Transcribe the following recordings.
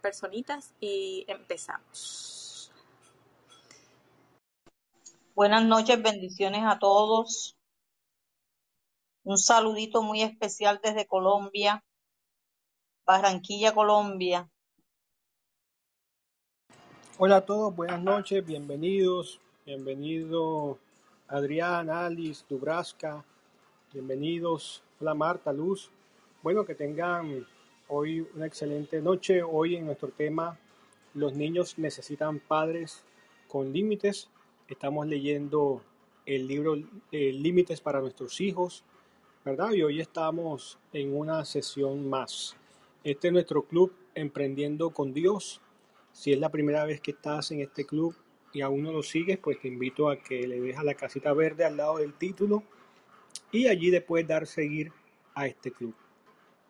personitas y empezamos. Buenas noches, bendiciones a todos. Un saludito muy especial desde Colombia, Barranquilla, Colombia. Hola a todos, buenas noches, bienvenidos, bienvenido Adrián, Alice, Dubraska, bienvenidos, hola Marta, Luz. Bueno, que tengan hoy una excelente noche. Hoy en nuestro tema, los niños necesitan padres con límites. Estamos leyendo el libro eh, Límites para nuestros hijos, ¿verdad? Y hoy estamos en una sesión más. Este es nuestro club Emprendiendo con Dios. Si es la primera vez que estás en este club y aún no lo sigues, pues te invito a que le dejes la casita verde al lado del título y allí después dar seguir a este club.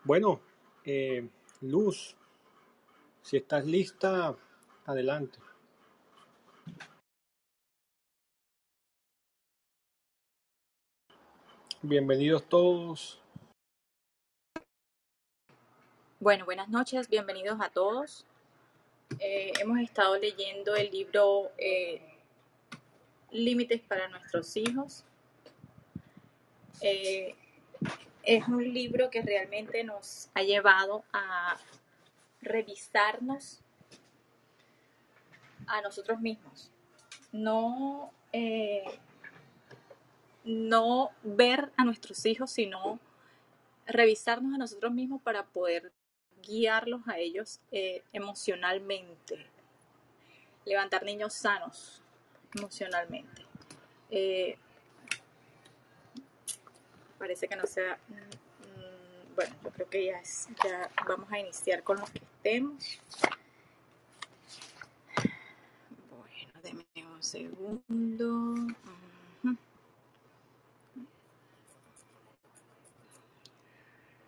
Bueno, eh, Luz, si estás lista, adelante. Bienvenidos todos. Bueno, buenas noches, bienvenidos a todos. Eh, hemos estado leyendo el libro eh, Límites para nuestros hijos. Es un libro que realmente nos ha llevado a revisarnos a nosotros mismos. No, no ver a nuestros hijos, sino revisarnos a nosotros mismos para poder guiarlos a ellos eh, emocionalmente, levantar niños sanos emocionalmente. Eh, parece que no sea... Mm, bueno, yo creo que ya, es, ya vamos a iniciar con los que estemos. Bueno, denme un segundo.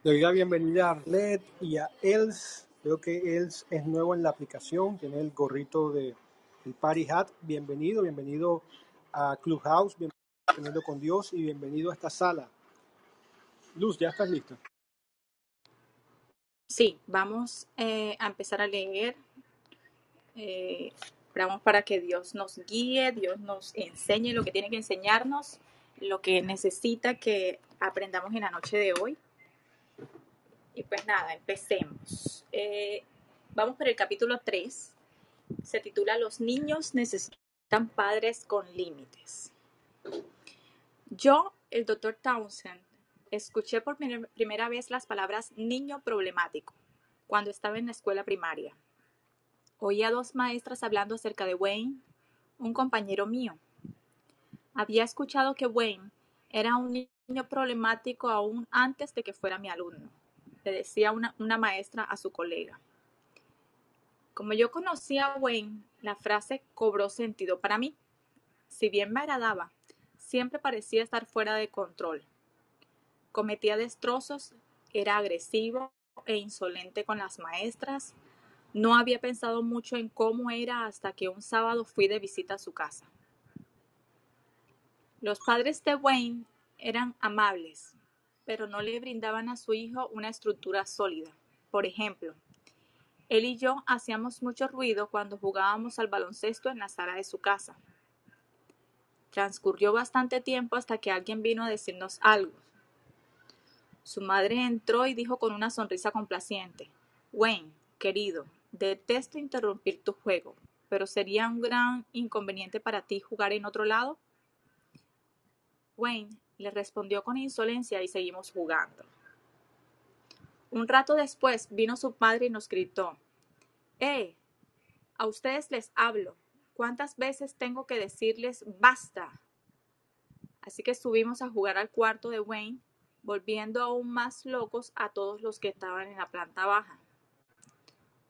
Le doy la bienvenida a Arlet y a Els. Veo que Els es nuevo en la aplicación, tiene el gorrito de el Party Hat. Bienvenido, bienvenido a Clubhouse, bienvenido con Dios y bienvenido a esta sala. Luz, ¿ya estás lista? Sí, vamos eh, a empezar a leer. Eh, para que Dios nos guíe, Dios nos enseñe lo que tiene que enseñarnos, lo que necesita que aprendamos en la noche de hoy. Y pues nada, empecemos. Eh, vamos por el capítulo 3. Se titula Los niños necesitan padres con límites. Yo, el doctor Townsend, escuché por primera vez las palabras niño problemático cuando estaba en la escuela primaria. Oí a dos maestras hablando acerca de Wayne, un compañero mío. Había escuchado que Wayne era un niño problemático aún antes de que fuera mi alumno le decía una, una maestra a su colega. Como yo conocía a Wayne, la frase cobró sentido para mí. Si bien me agradaba, siempre parecía estar fuera de control. Cometía destrozos, era agresivo e insolente con las maestras. No había pensado mucho en cómo era hasta que un sábado fui de visita a su casa. Los padres de Wayne eran amables, pero no le brindaban a su hijo una estructura sólida. Por ejemplo, él y yo hacíamos mucho ruido cuando jugábamos al baloncesto en la sala de su casa. Transcurrió bastante tiempo hasta que alguien vino a decirnos algo. Su madre entró y dijo con una sonrisa complaciente, Wayne, querido, detesto interrumpir tu juego, pero sería un gran inconveniente para ti jugar en otro lado. Wayne le respondió con insolencia y seguimos jugando. Un rato después vino su padre y nos gritó, ¡Eh! A ustedes les hablo. ¿Cuántas veces tengo que decirles basta? Así que subimos a jugar al cuarto de Wayne, volviendo aún más locos a todos los que estaban en la planta baja.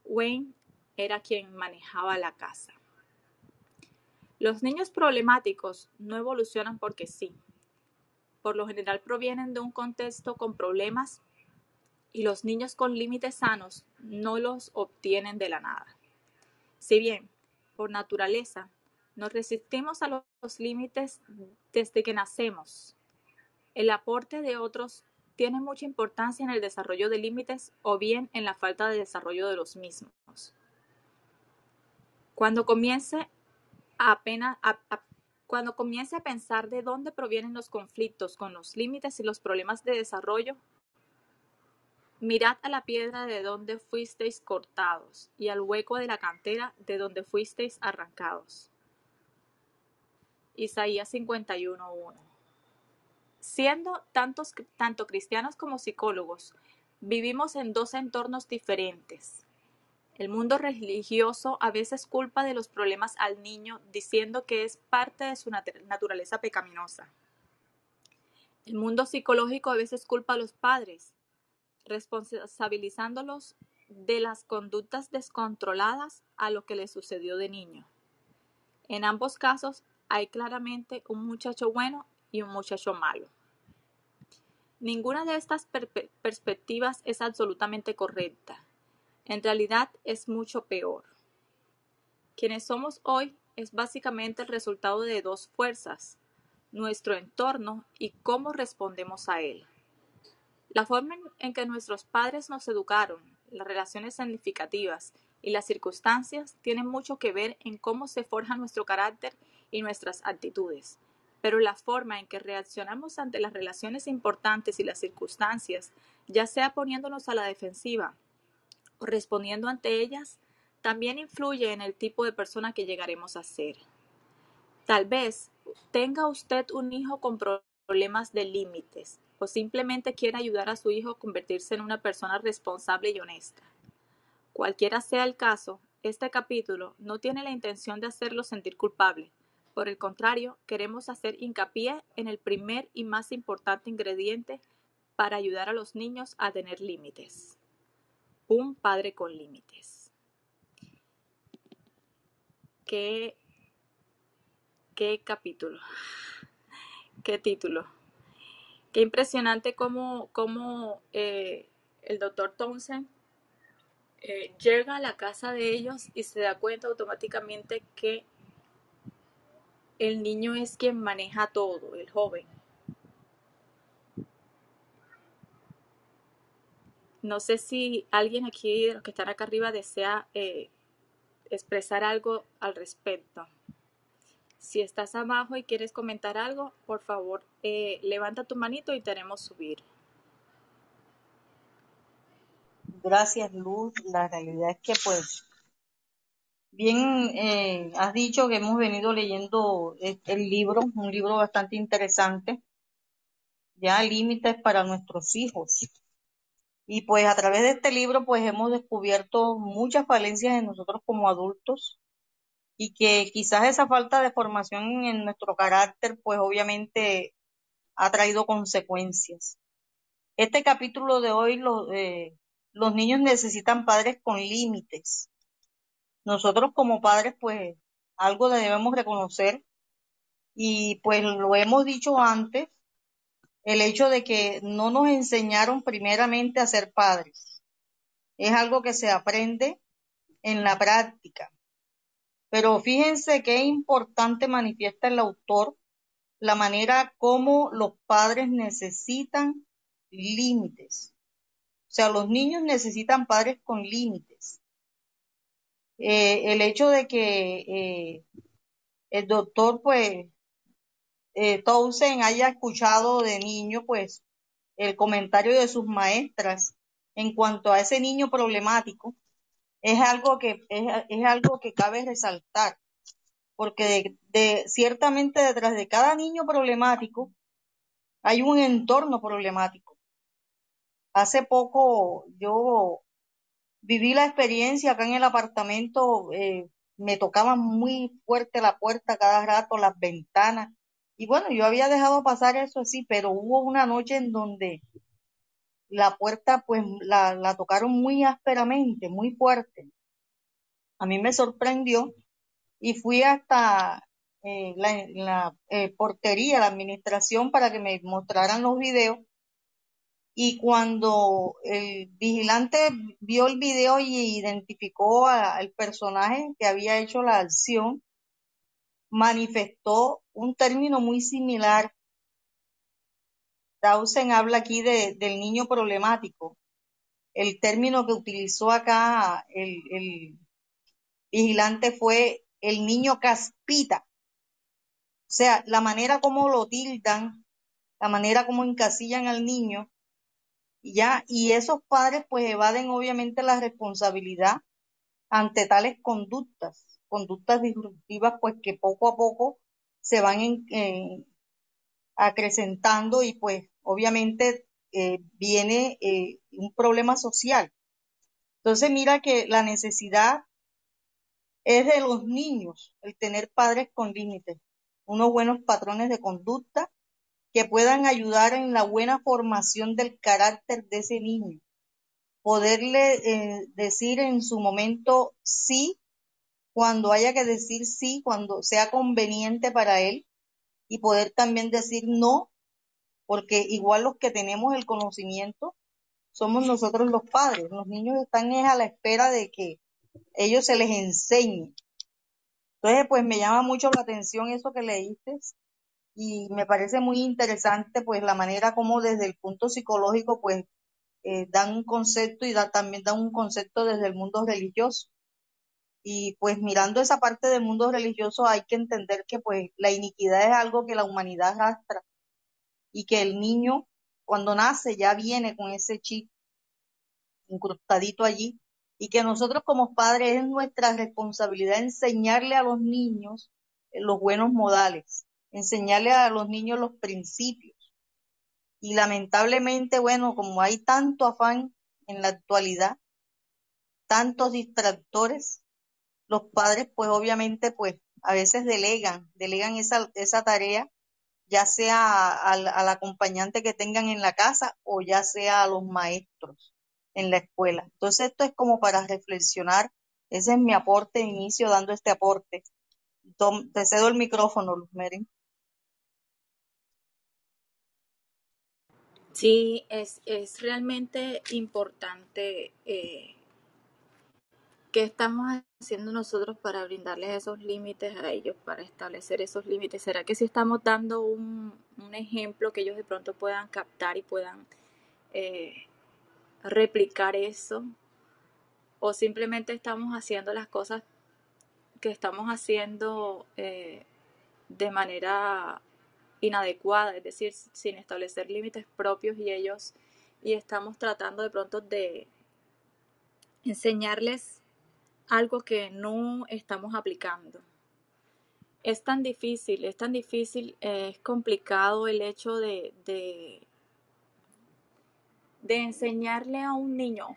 Wayne era quien manejaba la casa. Los niños problemáticos no evolucionan porque sí por lo general provienen de un contexto con problemas y los niños con límites sanos no los obtienen de la nada. Si bien, por naturaleza, nos resistimos a los límites desde que nacemos, el aporte de otros tiene mucha importancia en el desarrollo de límites o bien en la falta de desarrollo de los mismos. Cuando comience a, pensar de dónde provienen los conflictos con los límites y los problemas de desarrollo, mirad a la piedra de donde fuisteis cortados y al hueco de la cantera de donde fuisteis arrancados. Isaías 51.1 Siendo tantos, tanto cristianos como psicólogos, vivimos en dos entornos diferentes. El mundo religioso a veces culpa de los problemas al niño diciendo que es parte de su nat- naturaleza pecaminosa. El mundo psicológico a veces culpa a los padres, responsabilizándolos de las conductas descontroladas a lo que les sucedió de niño. En ambos casos hay claramente un muchacho bueno y un muchacho malo. Ninguna de estas perspectivas es absolutamente correcta. En realidad es mucho peor. Quienes somos hoy es básicamente el resultado de dos fuerzas, nuestro entorno y cómo respondemos a él. La forma en- en que nuestros padres nos educaron, las relaciones significativas y las circunstancias tienen mucho que ver en cómo se forja nuestro carácter y nuestras actitudes. Pero la forma en que reaccionamos ante las relaciones importantes y las circunstancias, ya sea poniéndonos a la defensiva o respondiendo ante ellas, también influye en el tipo de persona que llegaremos a ser. Tal vez tenga usted un hijo con pro- problemas de límites o simplemente quiera ayudar a su hijo a convertirse en una persona responsable y honesta. Cualquiera sea el caso, este capítulo no tiene la intención de hacerlo sentir culpable. Por el contrario, queremos hacer hincapié en el primer y más importante ingrediente para ayudar a los niños a tener límites. Un padre con límites. ¿Qué, qué capítulo? ¿Qué título? Qué impresionante cómo, cómo eh, el doctor Townsend eh, llega a la casa de ellos y se da cuenta automáticamente que el niño es quien maneja todo, el joven. No sé si alguien aquí de los que están acá arriba desea eh, expresar algo al respecto. Si estás abajo y quieres comentar algo, por favor, eh, levanta tu manito y te haremos subir. Gracias, Luz. La realidad es que, pues, bien, eh, has dicho que hemos venido leyendo el, libro, un libro bastante interesante, ya límites para nuestros hijos. Y pues a través de este libro, pues hemos descubierto muchas falencias en nosotros como adultos y que quizás esa falta de formación en nuestro carácter, pues obviamente ha traído consecuencias. Este capítulo de hoy, eh, los niños necesitan padres con límites. Nosotros como padres, pues algo debemos reconocer y pues lo hemos dicho antes, el hecho de que no nos enseñaron primeramente a ser padres. Es algo que se aprende en la práctica. Pero fíjense qué importante manifiesta el autor la manera como los padres necesitan límites. O sea, los niños necesitan padres con límites. Eh, el hecho de que eh, el doctor, pues, eh, Townsend haya escuchado de niño, pues, el comentario de sus maestras en cuanto a ese niño problemático, es algo que, es, es algo que cabe resaltar, porque de, ciertamente detrás de cada niño problemático hay un entorno problemático. Hace poco yo viví la experiencia acá en el apartamento, eh, me tocaba muy fuerte la puerta cada rato, las ventanas. Y bueno, yo había dejado pasar eso así, pero hubo una noche en donde la puerta pues la, la tocaron muy ásperamente, muy fuerte. A mí me sorprendió y fui hasta eh, la, la eh, portería, la administración para que me mostraran los videos y cuando el vigilante vio el video y identificó al personaje que había hecho la acción, manifestó un término muy similar. Tausen habla aquí de- del niño problemático. El término que utilizó acá el, el, vigilante fue el niño Caspita. O sea, la manera como lo tildan, la manera como encasillan al niño, ya, y esos padres pues evaden obviamente la responsabilidad ante tales conductas, conductas disruptivas pues que poco a poco se van acrecentando y pues obviamente eh, viene eh, un problema social. Entonces mira que la necesidad es de los niños el tener padres con límites, unos buenos patrones de conducta que puedan ayudar en la buena formación del carácter de ese niño. Poderle eh, decir en su momento sí cuando haya que decir sí, cuando sea conveniente para él, y poder también decir no, porque igual los que tenemos el conocimiento somos nosotros los padres. Los niños están a la espera de que ellos se les enseñe. Entonces, pues me llama mucho la atención eso que leíste y me parece muy interesante pues la manera como desde el punto psicológico pues eh, dan un concepto y también dan un concepto desde el mundo religioso. Y pues mirando esa parte del mundo religioso hay que entender que pues la iniquidad es algo que la humanidad arrastra y que el niño cuando nace ya viene con ese chip incrustadito allí y que nosotros como padres es nuestra responsabilidad enseñarle a los niños los buenos modales, enseñarle a los niños los principios. Y lamentablemente, bueno, como hay tanto afán en la actualidad, tantos distractores, los padres pues obviamente pues a veces delegan, delegan esa, esa tarea, ya sea al, acompañante que tengan en la casa o ya sea a los maestros en la escuela. Entonces esto es como para reflexionar. Ese es mi aporte inicio dando este aporte. te cedo el micrófono, Luz Meren. Sí, es, es realmente importante eh, qué estamos haciendo nosotros para brindarles esos límites a ellos, para establecer esos límites. ¿Será que si estamos dando un, un ejemplo que ellos de pronto puedan captar y puedan eh, replicar eso? ¿O simplemente estamos haciendo las cosas que estamos haciendo eh, de manera inadecuada, es decir, sin establecer límites propios y ellos, y estamos tratando de pronto de enseñarles algo que no estamos aplicando. Es tan difícil, es tan difícil, es complicado el hecho de, de, enseñarle a un niño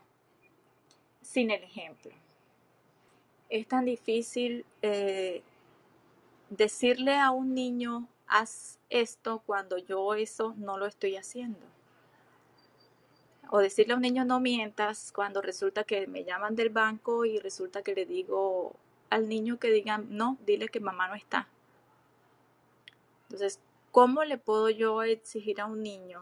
sin el ejemplo. Es tan difícil eh, decirle a un niño haz esto cuando yo eso no lo estoy haciendo. O decirle a un niño no mientas cuando resulta que me llaman del banco y resulta que le digo al niño que digan no, dile que mamá no está. Entonces, ¿cómo le puedo yo exigir a un niño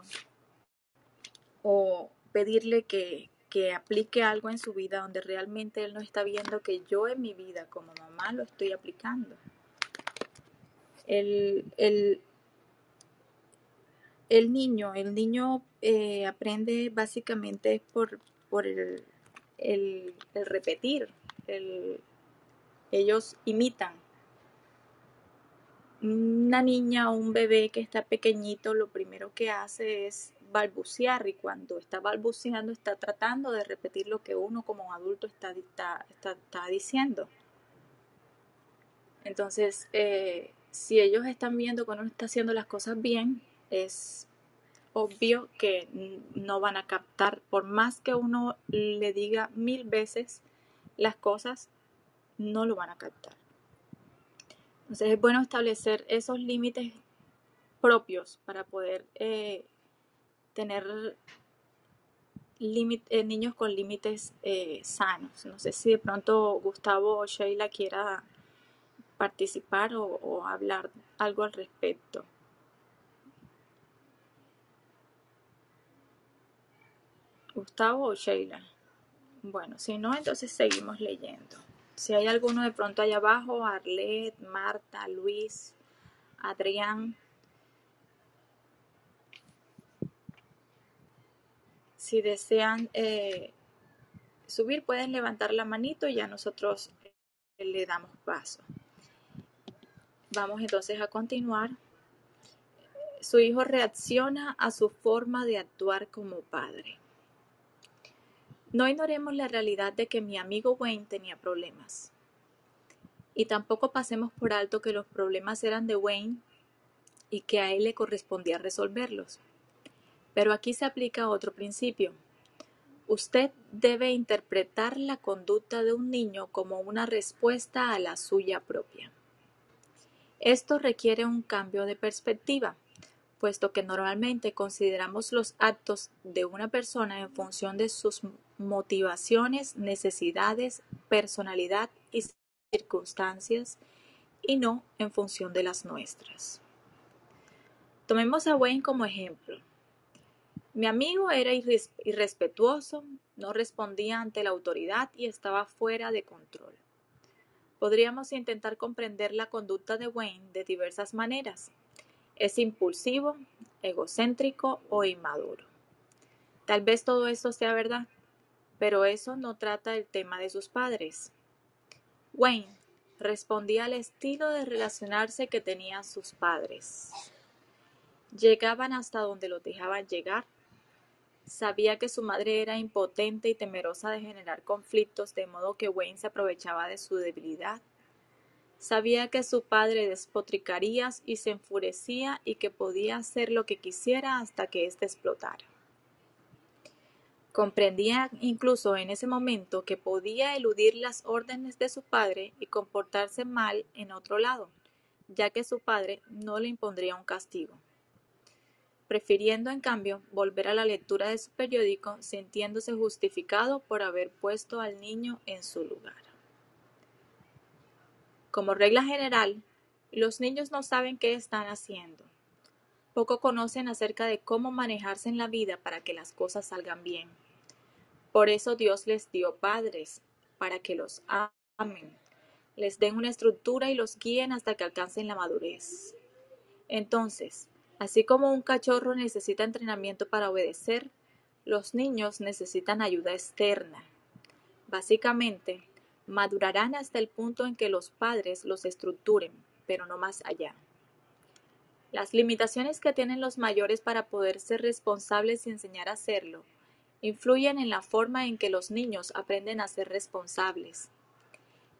o pedirle que, que aplique algo en su vida donde realmente él no está viendo que yo en mi vida como mamá lo estoy aplicando? El, el, el niño, el niño eh, aprende básicamente por, por el, el, repetir, ellos imitan. Una niña o un bebé que está pequeñito lo primero que hace es balbucear y cuando está balbuceando está tratando de repetir lo que uno como adulto está, está, está, diciendo. Entonces, eh, si ellos están viendo que uno está haciendo las cosas bien, es obvio que no van a captar, por más que uno le diga mil veces las cosas, no lo van a captar. Entonces es bueno establecer esos límites propios para poder eh, tener eh, niños con límites eh, sanos. No sé si de pronto Gustavo o Sheila quiera participar o, hablar algo al respecto. Gustavo o Sheila. Bueno, si no, entonces seguimos leyendo. Si hay alguno de pronto allá abajo, Arlet, Marta, Luis, Adrián. Si desean eh, subir, pueden levantar la manito y ya nosotros le damos paso. Vamos entonces a continuar. Su hijo reacciona a su forma de actuar como padre. No ignoremos la realidad de que mi amigo Wayne tenía problemas. Y tampoco pasemos por alto que los problemas eran de Wayne y que a él le correspondía resolverlos. Pero aquí se aplica otro principio. Usted debe interpretar la conducta de un niño como una respuesta a la suya propia. Esto requiere un cambio de perspectiva puesto que normalmente consideramos los actos de una persona en función de sus motivaciones, necesidades, personalidad y circunstancias, y no en función de las nuestras. Tomemos a Wayne como ejemplo. Mi amigo era irrespetuoso, no respondía ante la autoridad y estaba fuera de control. Podríamos intentar comprender la conducta de Wayne de diversas maneras, es impulsivo, egocéntrico o inmaduro. Tal vez todo esto sea verdad, pero eso no trata el tema de sus padres. Wayne respondía al estilo de relacionarse que tenían sus padres. Llegaban hasta donde los dejaban llegar. Sabía que su madre era impotente y temerosa de generar conflictos, de modo que Wayne se aprovechaba de su debilidad Sabía que su padre despotricaría y se enfurecía y que podía hacer lo que quisiera hasta que éste explotara. Comprendía incluso en ese momento que podía eludir las órdenes de su padre y comportarse mal en otro lado, ya que su padre no le impondría un castigo. Prefiriendo, en cambio, volver a la lectura de su periódico, sintiéndose justificado por haber puesto al niño en su lugar. Como regla general, los niños no saben qué están haciendo. Poco conocen acerca de cómo manejarse en la vida para que las cosas salgan bien. Por eso Dios les dio padres, para que los amen, les den una estructura y los guíen hasta que alcancen la madurez. Entonces, así como un cachorro necesita entrenamiento para obedecer, los niños necesitan ayuda externa. Básicamente, madurarán hasta el punto en que los padres los estructuren, pero no más allá. Las limitaciones que tienen los mayores para poder ser responsables y enseñar a hacerlo influyen en la forma en que los niños aprenden a ser responsables.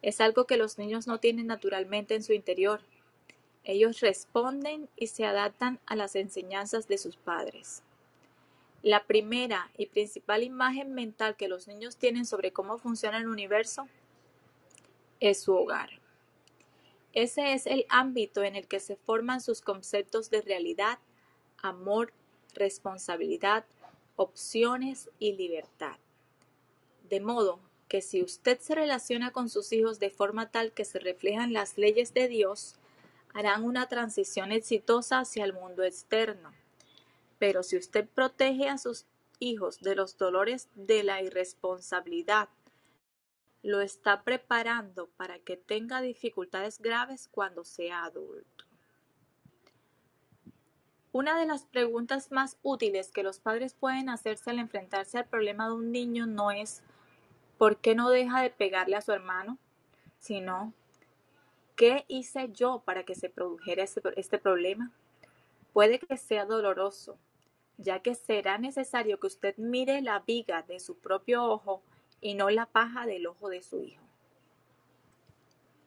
Es algo que los niños no tienen naturalmente en su interior. Ellos responden y se adaptan a las enseñanzas de sus padres. La primera y principal imagen mental que los niños tienen sobre cómo funciona el universo es su hogar. Ese es el ámbito en el que se forman sus conceptos de realidad, amor, responsabilidad, opciones y libertad. De modo que si usted se relaciona con sus hijos de forma tal que se reflejan las leyes de Dios, harán una transición exitosa hacia el mundo externo. Pero si usted protege a sus hijos de los dolores de la irresponsabilidad, lo está preparando para que tenga dificultades graves cuando sea adulto. Una de las preguntas más útiles que los padres pueden hacerse al enfrentarse al problema de un niño no es ¿por qué no deja de pegarle a su hermano? sino ¿qué hice yo para que se produjera este problema? Puede que sea doloroso, ya que será necesario que usted mire la viga de su propio ojo y no la paja del ojo de su hijo.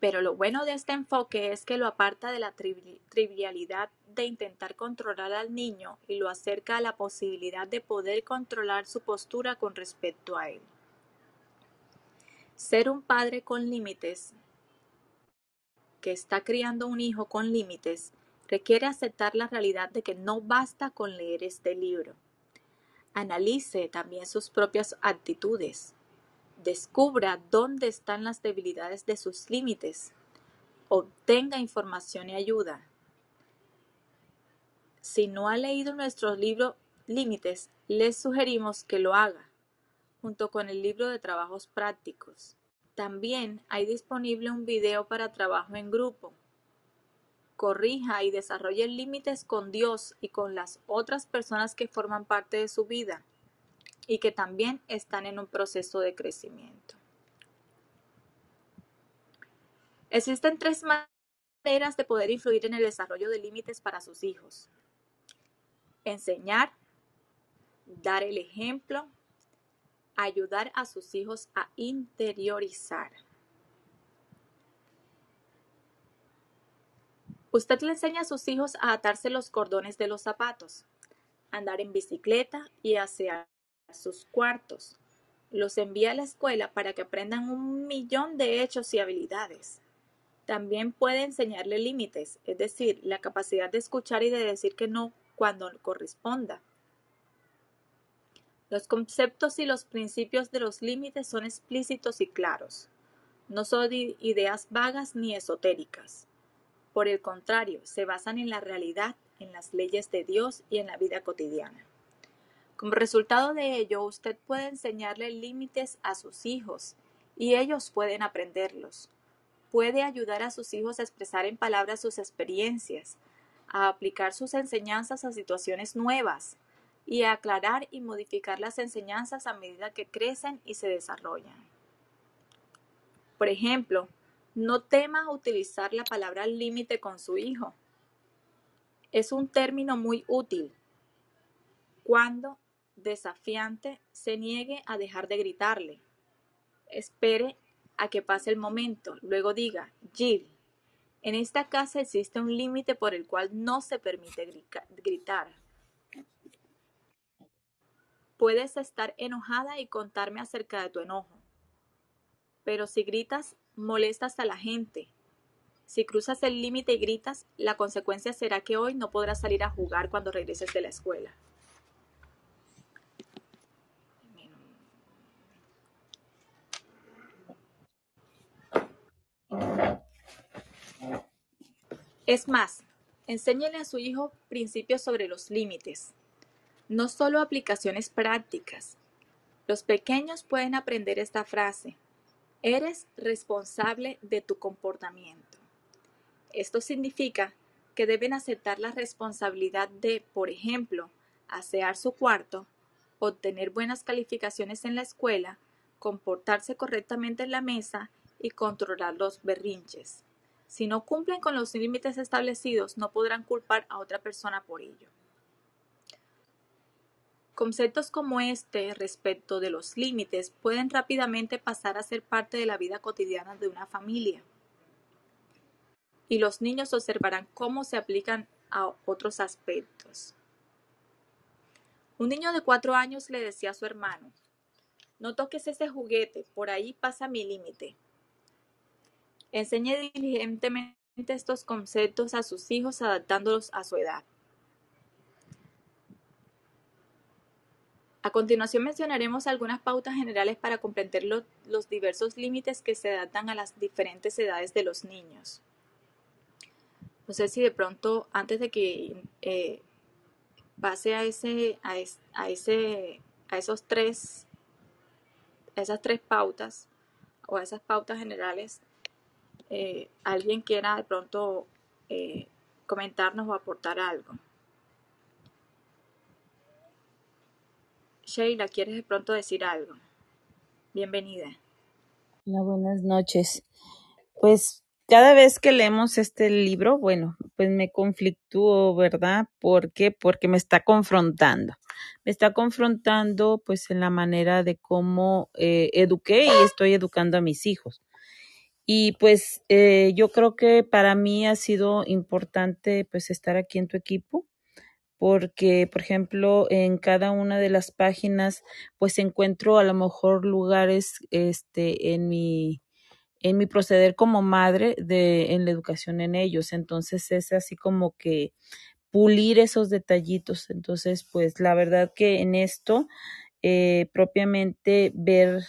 Pero lo bueno de este enfoque es que lo aparta de la trivialidad de intentar controlar al niño y lo acerca a la posibilidad de poder controlar su postura con respecto a él. Ser un padre con límites que está criando un hijo con límites requiere aceptar la realidad de que no basta con leer este libro. Analice también sus propias actitudes descubra dónde están las debilidades de sus límites, obtenga información y ayuda. Si no ha leído nuestro libro Límites, les sugerimos que lo haga, junto con el libro de trabajos prácticos. También hay disponible un video para trabajo en grupo. Corrija y desarrolle límites con Dios y con las otras personas que forman parte de su vida y que también están en un proceso de crecimiento. Existen tres maneras de poder influir en el desarrollo de límites para sus hijos. Enseñar, dar el ejemplo, ayudar a sus hijos a interiorizar. Usted le enseña a sus hijos a atarse los cordones de los zapatos, andar en bicicleta y asear sus cuartos. Los envía a la escuela para que aprendan un millón de hechos y habilidades. También puede enseñarle límites, es decir, la capacidad de escuchar y de decir que no cuando corresponda. Los conceptos y los principios de los límites son explícitos y claros. No son ideas vagas ni esotéricas. Por el contrario, se basan en la realidad, en las leyes de Dios y en la vida cotidiana. Como resultado de ello, usted puede enseñarle límites a sus hijos y ellos pueden aprenderlos. Puede ayudar a sus hijos a expresar en palabras sus experiencias, a aplicar sus enseñanzas a situaciones nuevas y aclarar y modificar las enseñanzas a medida que crecen y se desarrollan. Por ejemplo, no tema utilizar la palabra límite con su hijo. Es un término muy útil cuando desafiante se niegue a dejar de gritarle. Espere a que pase el momento, luego diga, Jill, en esta casa existe un límite por el cual no se permite gritar. Puedes estar enojada y contarme acerca de tu enojo, pero si gritas molestas a la gente. Si cruzas el límite y gritas, la consecuencia será que hoy no podrás salir a jugar cuando regreses de la escuela. Es más, enséñele a su hijo principios sobre los límites, no solo aplicaciones prácticas. Los pequeños pueden aprender esta frase. Eres responsable de tu comportamiento. Esto significa que deben aceptar la responsabilidad de, por ejemplo, asear su cuarto, obtener buenas calificaciones en la escuela, comportarse correctamente en la mesa y controlar los berrinches. Si no cumplen con los límites establecidos, no podrán culpar a otra persona por ello. Conceptos como este respecto de los límites pueden rápidamente pasar a ser parte de la vida cotidiana de una familia. Y los niños observarán cómo se aplican a otros aspectos. Un niño de cuatro años le decía a su hermano, no toques ese juguete, por ahí pasa mi límite. Enseñe diligentemente estos conceptos a sus hijos adaptándolos a su edad. A continuación mencionaremos algunas pautas generales para comprender los diversos límites que se adaptan a las diferentes edades de los niños. No sé si de pronto, antes de que eh, pase a ese, a, ese, a esos tres, esas tres pautas o a esas pautas generales, eh, alguien quiera de pronto eh, comentarnos o aportar algo. Sheila, ¿quieres de pronto decir algo? Bienvenida. Hola, buenas noches. Pues cada vez que leemos este libro, bueno, pues me conflictúo, ¿verdad? ¿Por qué? Porque me está confrontando. Me está confrontando pues en la manera de cómo eh, eduqué y estoy educando a mis hijos. Y pues eh, yo creo que para mí ha sido importante pues estar aquí en tu equipo porque, por ejemplo, en cada una de las páginas, pues encuentro a lo mejor lugares, este, en mi, en mi proceder como madre de, en la educación en ellos. Entonces es así como que pulir esos detallitos. Entonces, pues la verdad que en esto, eh, propiamente ver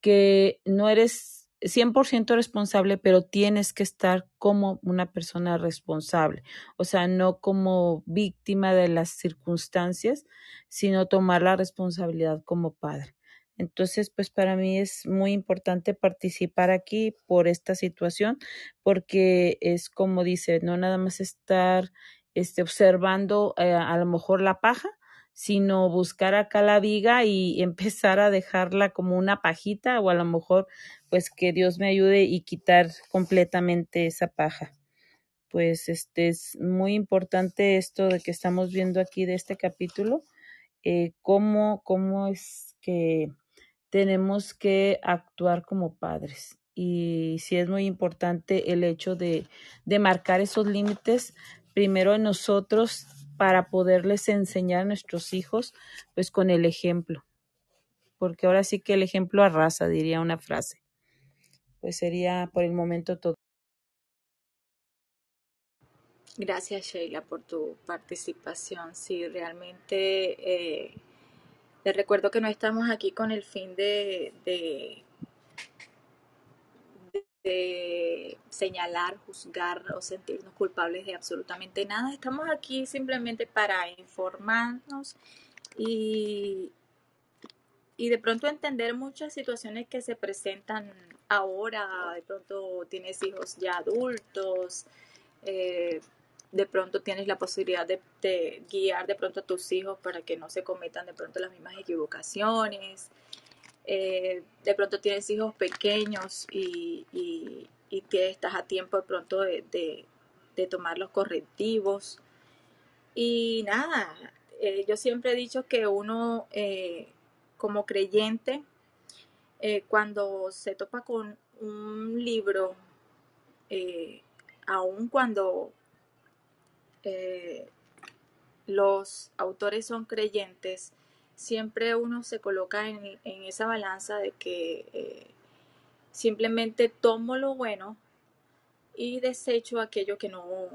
que no eres 100% responsable, pero tienes que estar como una persona responsable, o sea, no como víctima de las circunstancias, sino tomar la responsabilidad como padre. Entonces, pues para mí es muy importante participar aquí por esta situación, porque es como dice, no nada más estar este, observando eh, a lo mejor la paja, sino buscar acá la viga y empezar a dejarla como una pajita o a lo mejor pues que Dios me ayude y quitar completamente esa paja. Pues este es muy importante esto de que estamos viendo aquí de este capítulo, eh, cómo, cómo es que tenemos que actuar como padres. Y sí es muy importante el hecho de, de marcar esos límites primero en nosotros para poderles enseñar a nuestros hijos, pues con el ejemplo. Porque ahora sí que el ejemplo arrasa, diría una frase. Pues sería por el momento todo. Gracias Sheila por tu participación. Sí, realmente eh, les recuerdo que no estamos aquí con el fin de, de señalar, juzgar o sentirnos culpables de absolutamente nada. Estamos aquí simplemente para informarnos y, y de pronto entender muchas situaciones que se presentan ahora. De pronto tienes hijos ya adultos. Eh, de pronto tienes la posibilidad de, de, guiar de pronto a tus hijos para que no se cometan de pronto las mismas equivocaciones. Eh, de pronto tienes hijos pequeños y, y, que estás a tiempo de pronto de, de, tomar los correctivos. Y nada, eh, yo siempre he dicho que uno eh, como creyente, cuando se topa con un libro, aun cuando los autores son creyentes, siempre uno se coloca en, en esa balanza de que eh, simplemente tomo lo bueno y desecho aquello que no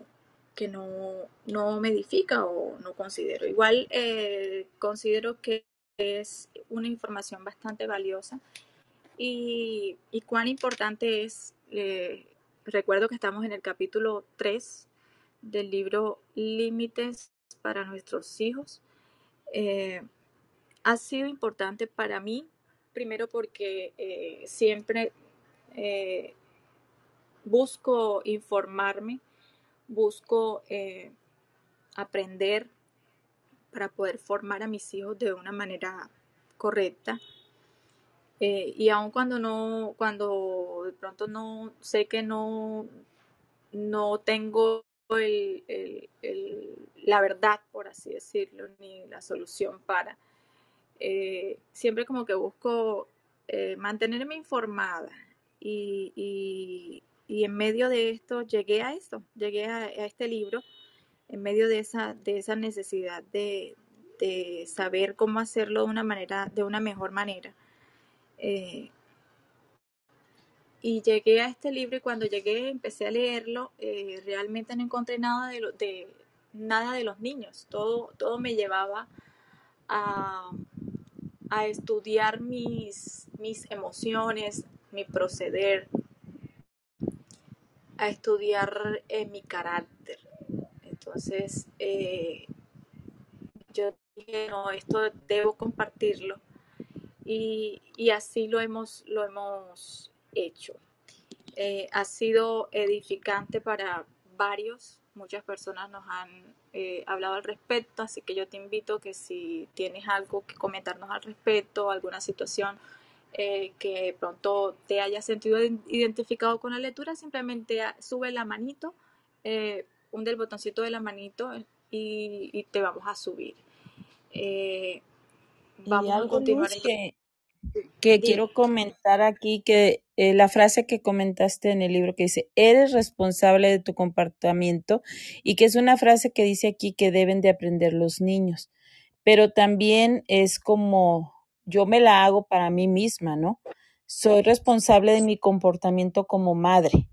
que no, no me edifica o no considero. Igual eh, considero que es una información bastante valiosa y, y cuán importante es, eh, recuerdo que estamos en el capítulo 3 del libro Límites para nuestros hijos. Ha sido importante para mí, primero porque eh, siempre eh, busco informarme, busco eh, aprender para poder formar a mis hijos de una manera correcta. Y aun cuando no, cuando de pronto no sé que no, no tengo la verdad, por así decirlo, ni la solución para, eh, siempre como que busco eh, mantenerme informada y, y, en medio de esto llegué a esto, llegué a, este libro, en medio de esa, de esa necesidad de, de saber cómo hacerlo de una manera, de una mejor manera. Eh, y llegué a este libro y cuando llegué empecé a leerlo, realmente no encontré nada de, lo, de, nada de los niños, todo, todo me llevaba a, a estudiar mis, mis emociones, mi proceder, a estudiar eh, mi carácter. Entonces, eh, yo dije, no, esto debo compartirlo. Y, y así lo hemos, lo hemos hecho. Eh, ha sido edificante para varios, muchas personas nos han eh, hablado al respecto, así que yo te invito que si tienes algo que comentarnos al respecto, alguna situación eh, que pronto te hayas sentido identificado con la lectura, simplemente sube la manito, eh, hunde el botoncito de la manito y, y te vamos a subir. Eh, vamos y algo a continuar. Que, que quiero comentar aquí que eh, la frase que comentaste en el libro que dice, eres responsable de tu comportamiento y que es una frase que dice aquí que deben de aprender los niños, pero también es como yo me la hago para mí misma, ¿no? Soy responsable de mi comportamiento como madre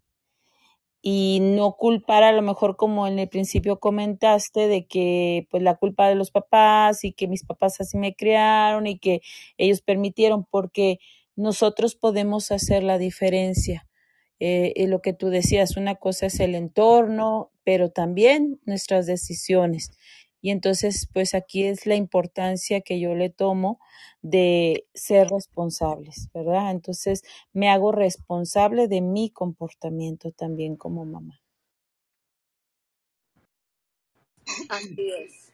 y no culpar a lo mejor como en el principio comentaste de que pues la culpa de los papás y que mis papás así me criaron y que ellos permitieron porque nosotros podemos hacer la diferencia. Eh, lo que tú decías, una cosa es el entorno, pero también nuestras decisiones. Y entonces, pues aquí es la importancia que yo le tomo de ser responsables, ¿verdad? Entonces, me hago responsable de mi comportamiento también como mamá. Así es.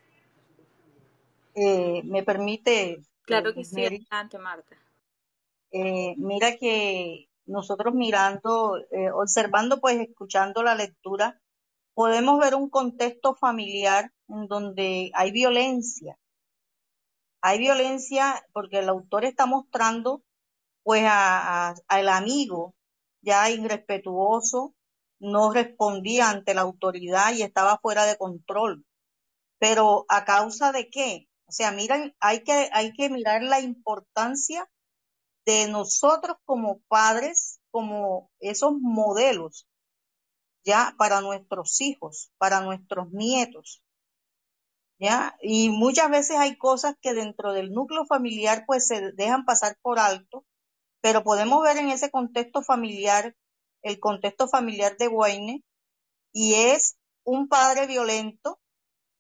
eh, me permite, Claro eh, que sí, adelante, Marta. eh, mira que nosotros mirando, eh, observando, pues escuchando la lectura, podemos ver un contexto familiar donde hay violencia. Hay violencia porque el autor está mostrando pues a- a- al amigo ya irrespetuoso, no respondía ante la autoridad y estaba fuera de control. Pero a causa de qué? O sea, miren, hay que, hay que mirar la importancia de nosotros como padres, como esos modelos, ya para nuestros hijos, para nuestros nietos, Y muchas veces hay cosas que dentro del núcleo familiar pues se dejan pasar por alto, pero podemos ver en ese contexto familiar, el contexto familiar de Wayne, y es un padre violento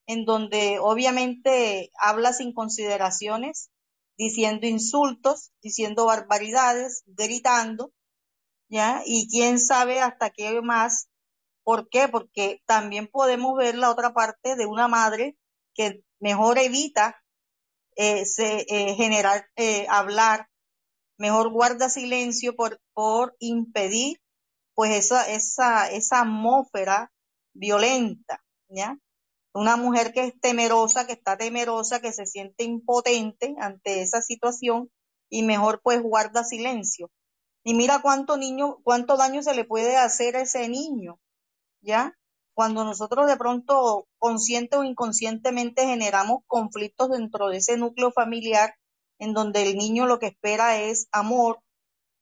en donde obviamente habla sin consideraciones, diciendo insultos, diciendo barbaridades, gritando, ¿ya? Y quién sabe hasta qué más. ¿Por qué? Porque también podemos ver la otra parte de una madre que mejor evita eh, eh, generar, eh, hablar, mejor guarda silencio por, por impedir pues esa, esa, esa atmósfera violenta, ¿ya? Una mujer que es temerosa, que está temerosa, que se siente impotente ante esa situación y mejor pues guarda silencio. Y mira cuánto niño, cuánto daño se le puede hacer a ese niño, ¿ya? Cuando nosotros de pronto, consciente o inconscientemente, generamos conflictos dentro de ese núcleo familiar en donde el niño lo que espera es amor,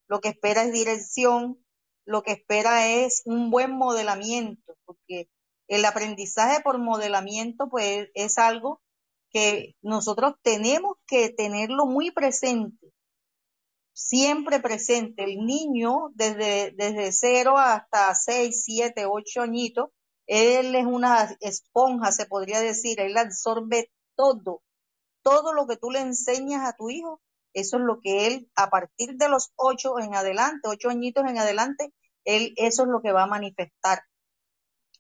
lo que espera es dirección, lo que espera es un buen modelamiento, porque el aprendizaje por modelamiento pues es algo que nosotros tenemos que tenerlo muy presente, siempre presente. El niño desde, desde cero hasta seis, siete, ocho añitos, él es una esponja, se podría decir, él absorbe todo, todo lo que tú le enseñas a tu hijo, eso es lo que él, a partir de los ocho en adelante, ocho añitos en adelante, él, eso es lo que va a manifestar.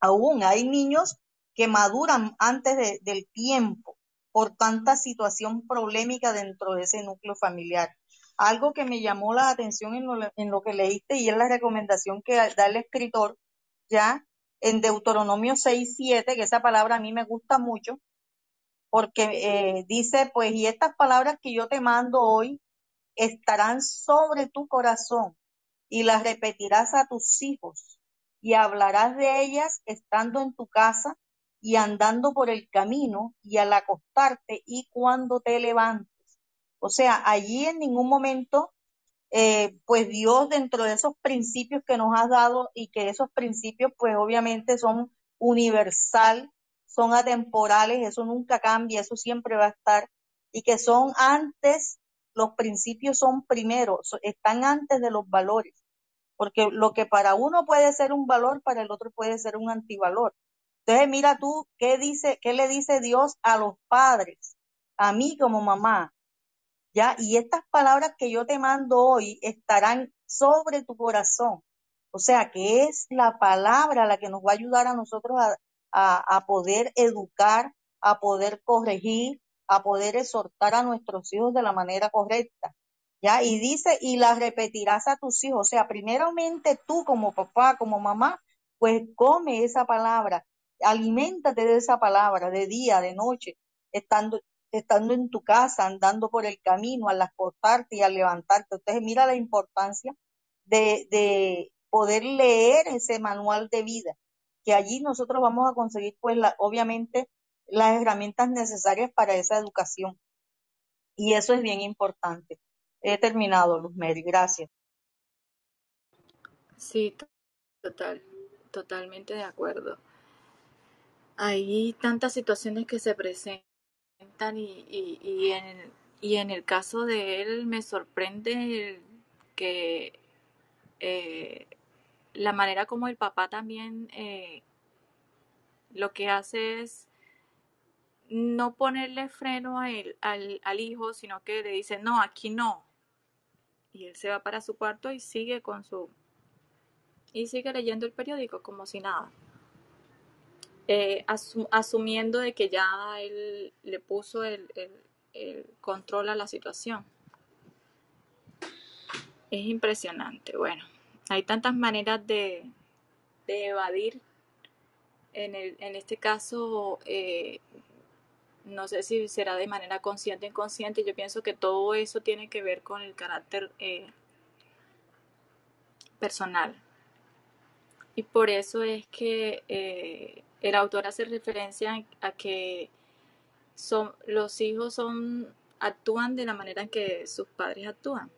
Aún hay niños que maduran antes de- del tiempo por tanta situación problemática dentro de ese núcleo familiar. Algo que me llamó la atención en lo, en lo que leíste y es la recomendación que da el escritor, ya en Deuteronomio 6, 7, que esa palabra a mí me gusta mucho, porque eh, dice, pues, y estas palabras que yo te mando hoy estarán sobre tu corazón y las repetirás a tus hijos y hablarás de ellas estando en tu casa y andando por el camino y al acostarte y cuando te levantes. O sea, allí en ningún momento, eh, pues Dios dentro de esos principios que nos has dado y que esos principios pues obviamente son universal, son atemporales, eso nunca cambia, eso siempre va a estar y que son antes, los principios son primero, están antes de los valores porque lo que para uno puede ser un valor, para el otro puede ser un antivalor. Entonces, mira tú, ¿qué dice, qué le dice Dios a los padres? A mí como mamá, ¿ya? Y estas palabras que yo te mando hoy estarán sobre tu corazón. O sea, que es la palabra la que nos va a ayudar a nosotros a, a, poder educar, a poder corregir, a poder exhortar a nuestros hijos de la manera correcta. ¿Ya? Y dice, y la repetirás a tus hijos. O sea, primeramente tú como papá, como mamá, pues come esa palabra, aliméntate de esa palabra de día, de noche, estando, estando en tu casa, andando por el camino, al acostarte y al levantarte. Entonces, mira la importancia de, de poder leer ese manual de vida, que allí nosotros vamos a conseguir, pues, la, obviamente, las herramientas necesarias para esa educación. Y eso es bien importante. He terminado, Luz. Gracias. Sí, to- total, totalmente de acuerdo. Hay tantas situaciones que se presentan y, y, y en, el caso de él me sorprende que eh, la manera como el papá también eh, lo que hace es no ponerle freno a él, al, al hijo, sino que le dice, no, aquí no. Y él se va para su cuarto y sigue con su... y sigue leyendo el periódico como si nada. Eh, asu- asumiendo de que ya él le puso el, él controla la situación. Es impresionante. Bueno, hay tantas maneras de, de evadir. En, el, en este caso, eh, no sé si será de manera consciente o inconsciente. Yo pienso que todo eso tiene que ver con el carácter eh, personal. Y por eso es que el autor hace referencia a que son, los hijos son, actúan de la manera en que sus padres actúan.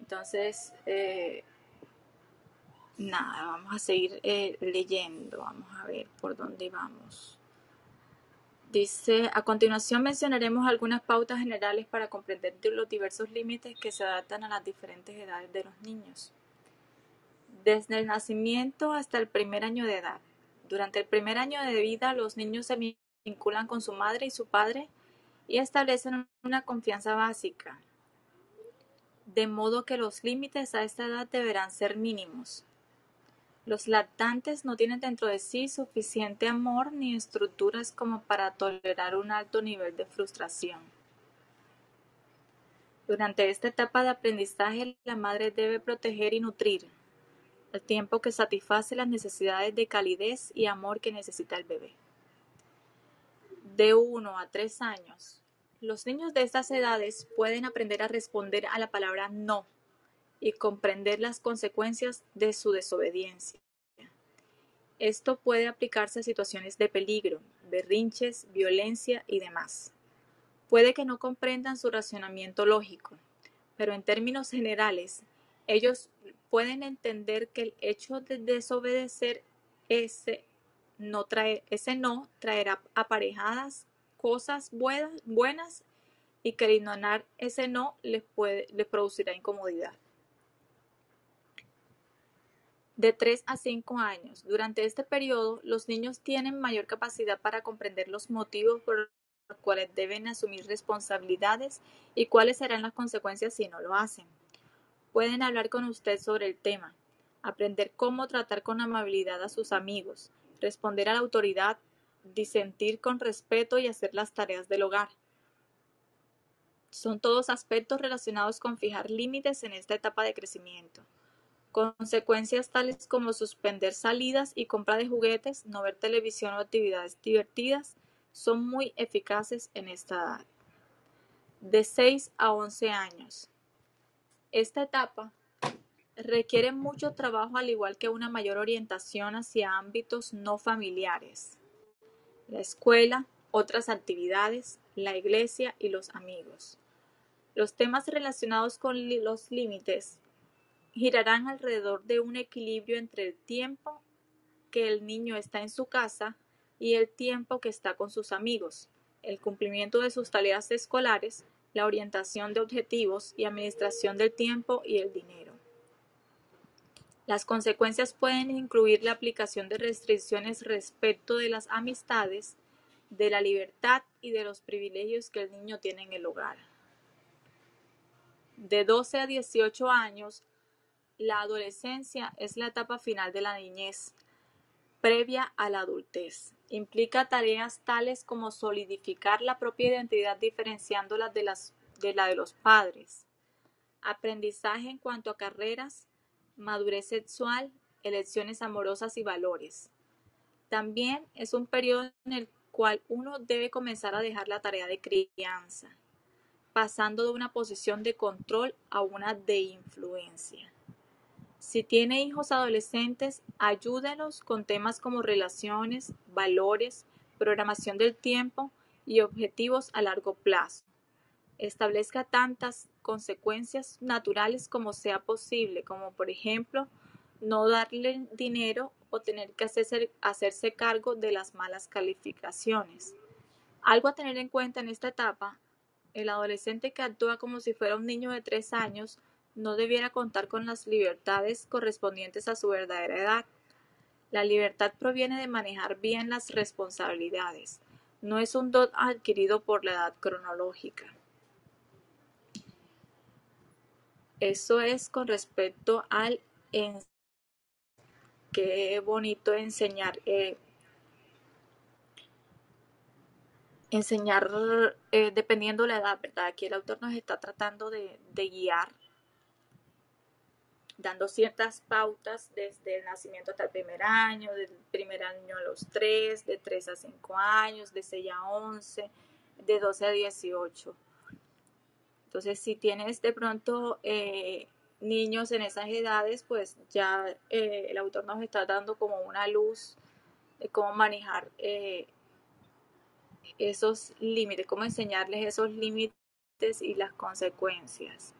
Entonces, eh, nada, vamos a seguir eh, leyendo, vamos a ver por dónde vamos. Dice, a continuación mencionaremos algunas pautas generales para comprender los diversos límites que se adaptan a las diferentes edades de los niños. Desde el nacimiento hasta el primer año de edad. Durante el primer año de vida, los niños se vinculan con su madre y su padre y establecen una confianza básica, de modo que los límites a esta edad deberán ser mínimos. Los lactantes no tienen dentro de sí suficiente amor ni estructuras como para tolerar un alto nivel de frustración. Durante esta etapa de aprendizaje, la madre debe proteger y nutrir, al tiempo que satisface las necesidades de calidez y amor que necesita el bebé. De 1 a 3 años, los niños de estas edades pueden aprender a responder a la palabra no y comprender las consecuencias de su desobediencia. Esto puede aplicarse a situaciones de peligro, berrinches, violencia y demás. Puede que no comprendan su racionamiento lógico, pero en términos generales, ellos pueden entender que el hecho de desobedecer ese no, trae, ese no traerá aparejadas cosas buenas, y que el ignorar ese no les, puede, les producirá incomodidad. De 3 a 5 años. Durante este periodo, los niños tienen mayor capacidad para comprender los motivos por los cuales deben asumir responsabilidades y cuáles serán las consecuencias si no lo hacen. Pueden hablar con usted sobre el tema, aprender cómo tratar con amabilidad a sus amigos, responder a la autoridad, disentir con respeto y hacer las tareas del hogar. Son todos aspectos relacionados con fijar límites en esta etapa de crecimiento. Consecuencias tales como suspender salidas y compra de juguetes, no ver televisión o actividades divertidas son muy eficaces en esta edad. De 6 a 11 años. Esta etapa requiere mucho trabajo al igual que una mayor orientación hacia ámbitos no familiares. La escuela, otras actividades, la iglesia y los amigos. Los temas relacionados con los límites girarán alrededor de un equilibrio entre el tiempo que el niño está en su casa y el tiempo que está con sus amigos, el cumplimiento de sus tareas escolares, la orientación de objetivos y administración del tiempo y el dinero. Las consecuencias pueden incluir la aplicación de restricciones respecto de las amistades, de la libertad y de los privilegios que el niño tiene en el hogar. De 12 a 18 años, la adolescencia es la etapa final de la niñez, previa a la adultez. Implica tareas tales como solidificar la propia identidad diferenciándola de, las, de la de los padres, aprendizaje en cuanto a carreras, madurez sexual, elecciones amorosas y valores. También es un periodo en el cual uno debe comenzar a dejar la tarea de crianza, pasando de una posición de control a una de influencia. Si tiene hijos adolescentes, ayúdelos con temas como relaciones, valores, programación del tiempo y objetivos a largo plazo. Establezca tantas consecuencias naturales como sea posible, como por ejemplo no darle dinero o tener que hacerse, hacerse cargo de las malas calificaciones. Algo a tener en cuenta en esta etapa, el adolescente que actúa como si fuera un niño de tres años no debiera contar con las libertades correspondientes a su verdadera edad. La libertad proviene de manejar bien las responsabilidades, no es un don adquirido por la edad cronológica. Eso es con respecto al qué bonito enseñar. Eh, enseñar eh, dependiendo la edad, ¿verdad? Aquí el autor nos está tratando de guiar dando ciertas pautas desde el nacimiento hasta el primer año, del primer año a los 3, de 3 a 5 años, de 6 a 11, de 12 a 18. Entonces, si tienes de pronto eh, niños en esas edades, pues ya eh, el autor nos está dando como una luz de cómo manejar eh, esos límites, cómo enseñarles esos límites y las consecuencias.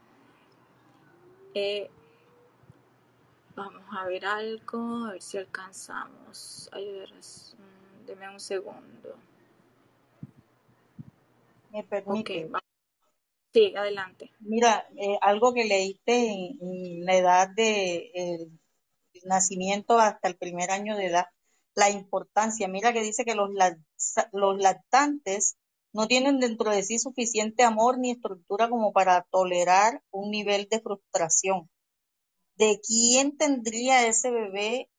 Vamos a ver algo, a ver si alcanzamos. Ayudar, mm, deme un segundo. Me permite. Sí, adelante. Mira, eh, algo que leíste en, la edad de nacimiento hasta el primer año de edad, la importancia. Mira que dice que los, los lactantes no tienen dentro de sí suficiente amor ni estructura como para tolerar un nivel de frustración ¿de quién tendría ese bebé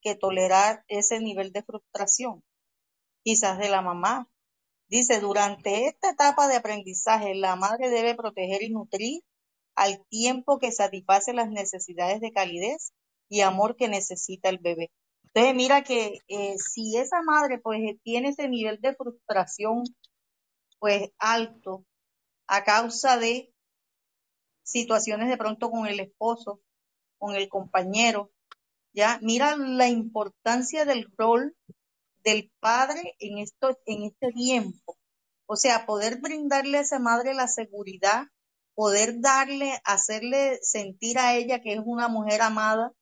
que tolerar ese nivel de frustración? Quizás de la mamá. Dice, durante esta etapa de aprendizaje, la madre debe proteger y nutrir al tiempo que satisface las necesidades de calidez y amor que necesita el bebé. Entonces, mira que eh, si esa madre pues tiene ese nivel de frustración pues alto a causa de situaciones de pronto con el esposo, con el compañero, ¿ya? Mira la importancia del rol del padre en, esto, en este tiempo. O sea, poder brindarle a esa madre la seguridad, poder darle, hacerle sentir a ella que es una mujer amada,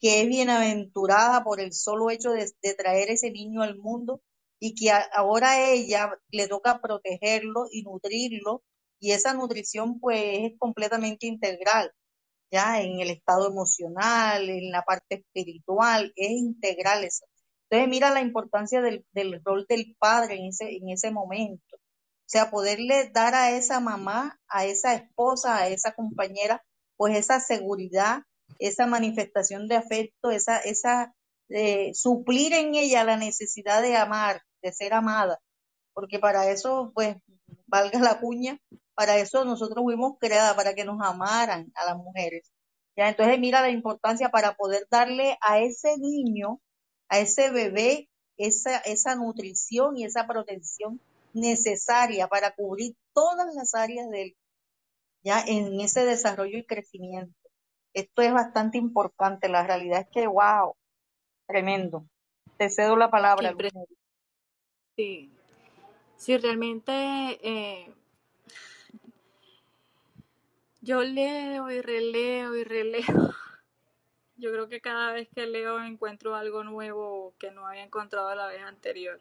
que es bienaventurada por el solo hecho de, traer ese niño al mundo y que ahora a ella le toca protegerlo y nutrirlo y esa nutrición pues es completamente integral ya en el estado emocional, en la parte espiritual, es integral eso. Entonces mira la importancia del, del rol del padre en ese, en ese momento. O sea, poderle dar a esa mamá, a esa esposa, a esa compañera, pues esa seguridad, esa manifestación de afecto, esa, esa, eh, suplir en ella la necesidad de amar, de ser amada, porque para eso, pues, valga la cuña, para eso nosotros fuimos creadas, para que nos amaran a las mujeres. Ya, entonces mira la importancia para poder darle a ese niño, a ese bebé, esa, esa nutrición y esa protección necesaria para cubrir todas las áreas de ya en ese desarrollo y crecimiento. Esto es bastante importante. La realidad es que, wow, tremendo. Te cedo la palabra. Sí, sí, realmente eh, yo leo y releo y releo. Yo creo que cada vez que leo encuentro algo nuevo que no había encontrado la vez anterior.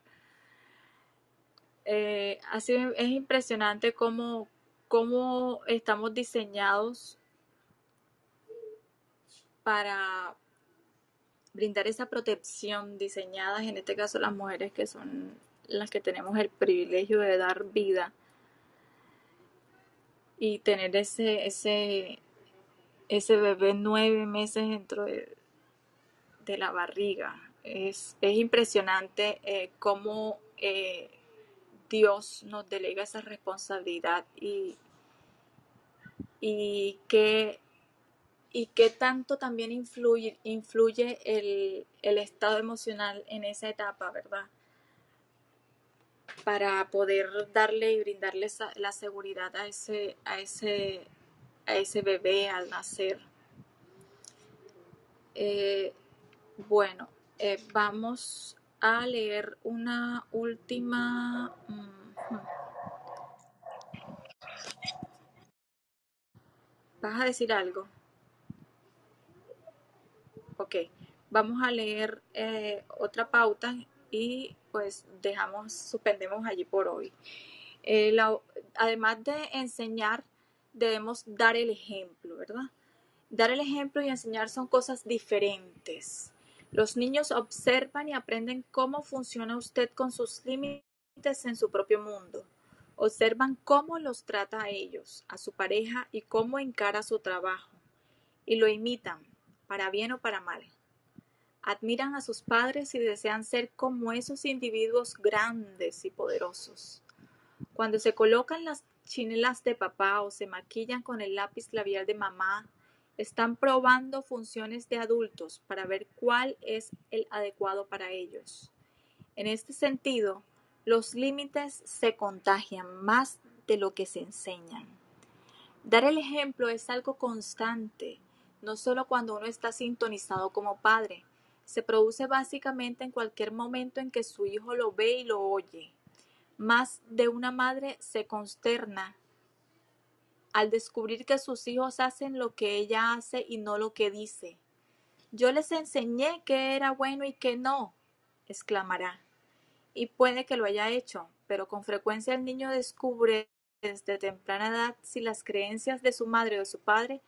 Eh, así es impresionante cómo, cómo estamos diseñados para brindar esa protección diseñadas, en este caso las mujeres que son las que tenemos el privilegio de dar vida y tener ese, ese, ese bebé nueve meses dentro de, la barriga. Es, impresionante eh, cómo eh, Dios nos delega esa responsabilidad y, y que y qué tanto también influye, influye el, el, estado emocional en esa etapa, ¿verdad? Para poder darle y brindarle la seguridad a ese, a ese, a ese bebé al nacer. Eh, bueno, eh, vamos a leer una última... ¿Vas a decir algo? Ok, vamos a leer eh, otra pauta y pues dejamos, suspendemos allí por hoy. Eh, además de enseñar, debemos dar el ejemplo, ¿verdad? Dar el ejemplo y enseñar son cosas diferentes. Los niños observan y aprenden cómo funciona usted con sus límites en su propio mundo. Observan cómo los trata a ellos, a su pareja y cómo encara su trabajo. Y lo imitan, para bien o para mal admiran a sus padres y desean ser como esos individuos grandes y poderosos. Cuando se colocan las chinelas de papá o se maquillan con el lápiz labial de mamá, están probando funciones de adultos para ver cuál es el adecuado para ellos. En este sentido, los límites se contagian más de lo que se enseñan. Dar el ejemplo es algo constante, no solo cuando uno está sintonizado como padre, se produce básicamente en cualquier momento en que su hijo lo ve y lo oye. Más de una madre se consterna al descubrir que sus hijos hacen lo que ella hace y no lo que dice. Yo les enseñé que era bueno y que no, exclamará. Y puede que lo haya hecho, pero con frecuencia el niño descubre desde temprana edad si las creencias de su madre o de su padre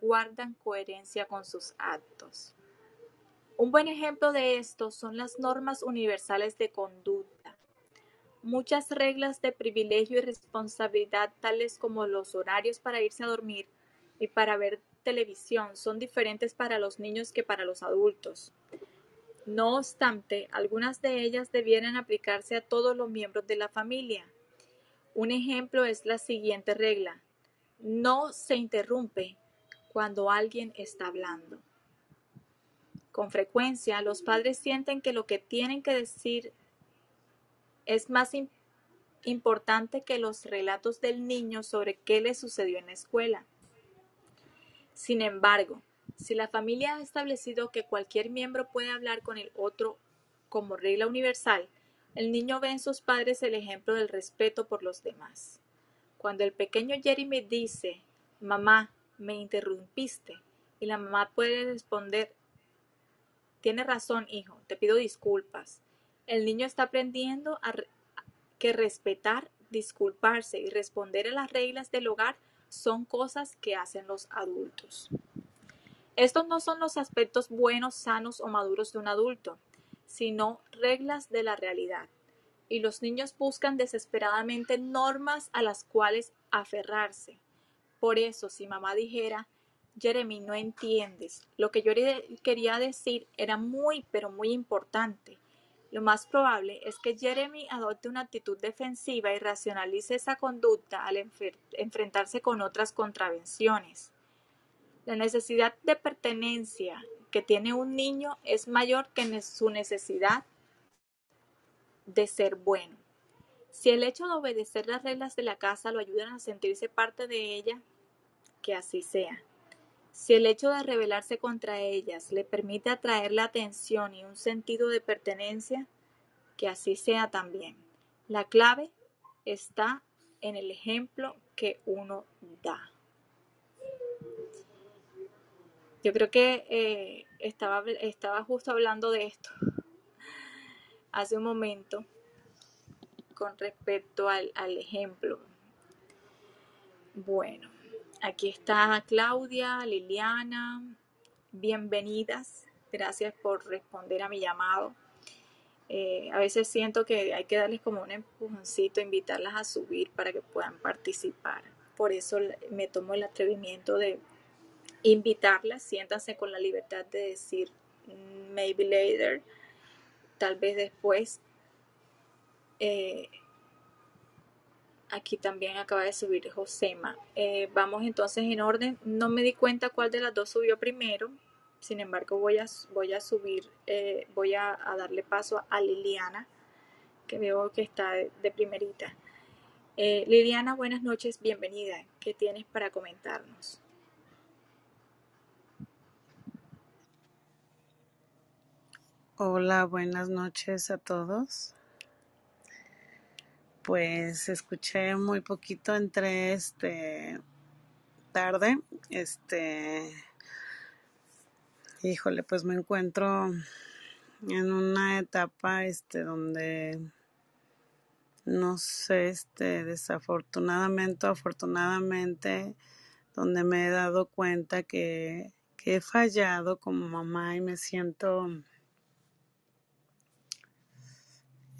guardan coherencia con sus actos. Un buen ejemplo de esto son las normas universales de conducta. Muchas reglas de privilegio y responsabilidad, tales como los horarios para irse a dormir y para ver televisión, son diferentes para los niños que para los adultos. No obstante, algunas de ellas debieran aplicarse a todos los miembros de la familia. Un ejemplo es la siguiente regla. No se interrumpe cuando alguien está hablando. Con frecuencia, los padres sienten que lo que tienen que decir es más importante que los relatos del niño sobre qué le sucedió en la escuela. Sin embargo, si la familia ha establecido que cualquier miembro puede hablar con el otro como regla universal, el niño ve en sus padres el ejemplo del respeto por los demás. Cuando el pequeño Jeremy dice, mamá, me interrumpiste, y la mamá puede responder, tiene razón, hijo, te pido disculpas. El niño está aprendiendo a que respetar, disculparse y responder a las reglas del hogar son cosas que hacen los adultos. Estos no son los aspectos buenos, sanos o maduros de un adulto sino reglas de la realidad. Y los niños buscan desesperadamente normas a las cuales aferrarse. Por eso, si mamá dijera, Jeremy, no entiendes, lo que yo quería decir era muy, pero muy importante. Lo más probable es que Jeremy adopte una actitud defensiva y racionalice esa conducta al enfrentarse con otras contravenciones. La necesidad de pertenencia que tiene un niño es mayor que su necesidad de ser bueno. Si el hecho de obedecer las reglas de la casa lo ayudan a sentirse parte de ella, que así sea. Si el hecho de rebelarse contra ellas le permite atraer la atención y un sentido de pertenencia, que así sea también. La clave está en el ejemplo que uno da. Yo creo que eh, estaba, estaba justo hablando de esto hace un momento con respecto al, al ejemplo. Bueno, aquí está Claudia, Liliana, bienvenidas. Gracias por responder a mi llamado. Eh, a veces siento que hay que darles como un empujoncito, invitarlas a subir para que puedan participar. Por eso me tomo el atrevimiento de invitarlas, siéntanse con la libertad de decir maybe later, tal vez después. Eh, aquí también acaba de subir Josema. Eh, vamos entonces en orden. No me di cuenta cuál de las dos subió primero. Sin embargo, voy a, voy a subir, eh, voy a, darle paso a Liliana, que veo que está de primerita. Liliana, buenas noches, bienvenida. ¿Qué tienes para comentarnos? Hola, buenas noches a todos. Pues escuché muy poquito entre este tarde. Este híjole, pues me encuentro en una etapa este donde no sé, este desafortunadamente, afortunadamente, donde me he dado cuenta que, que he fallado como mamá y me siento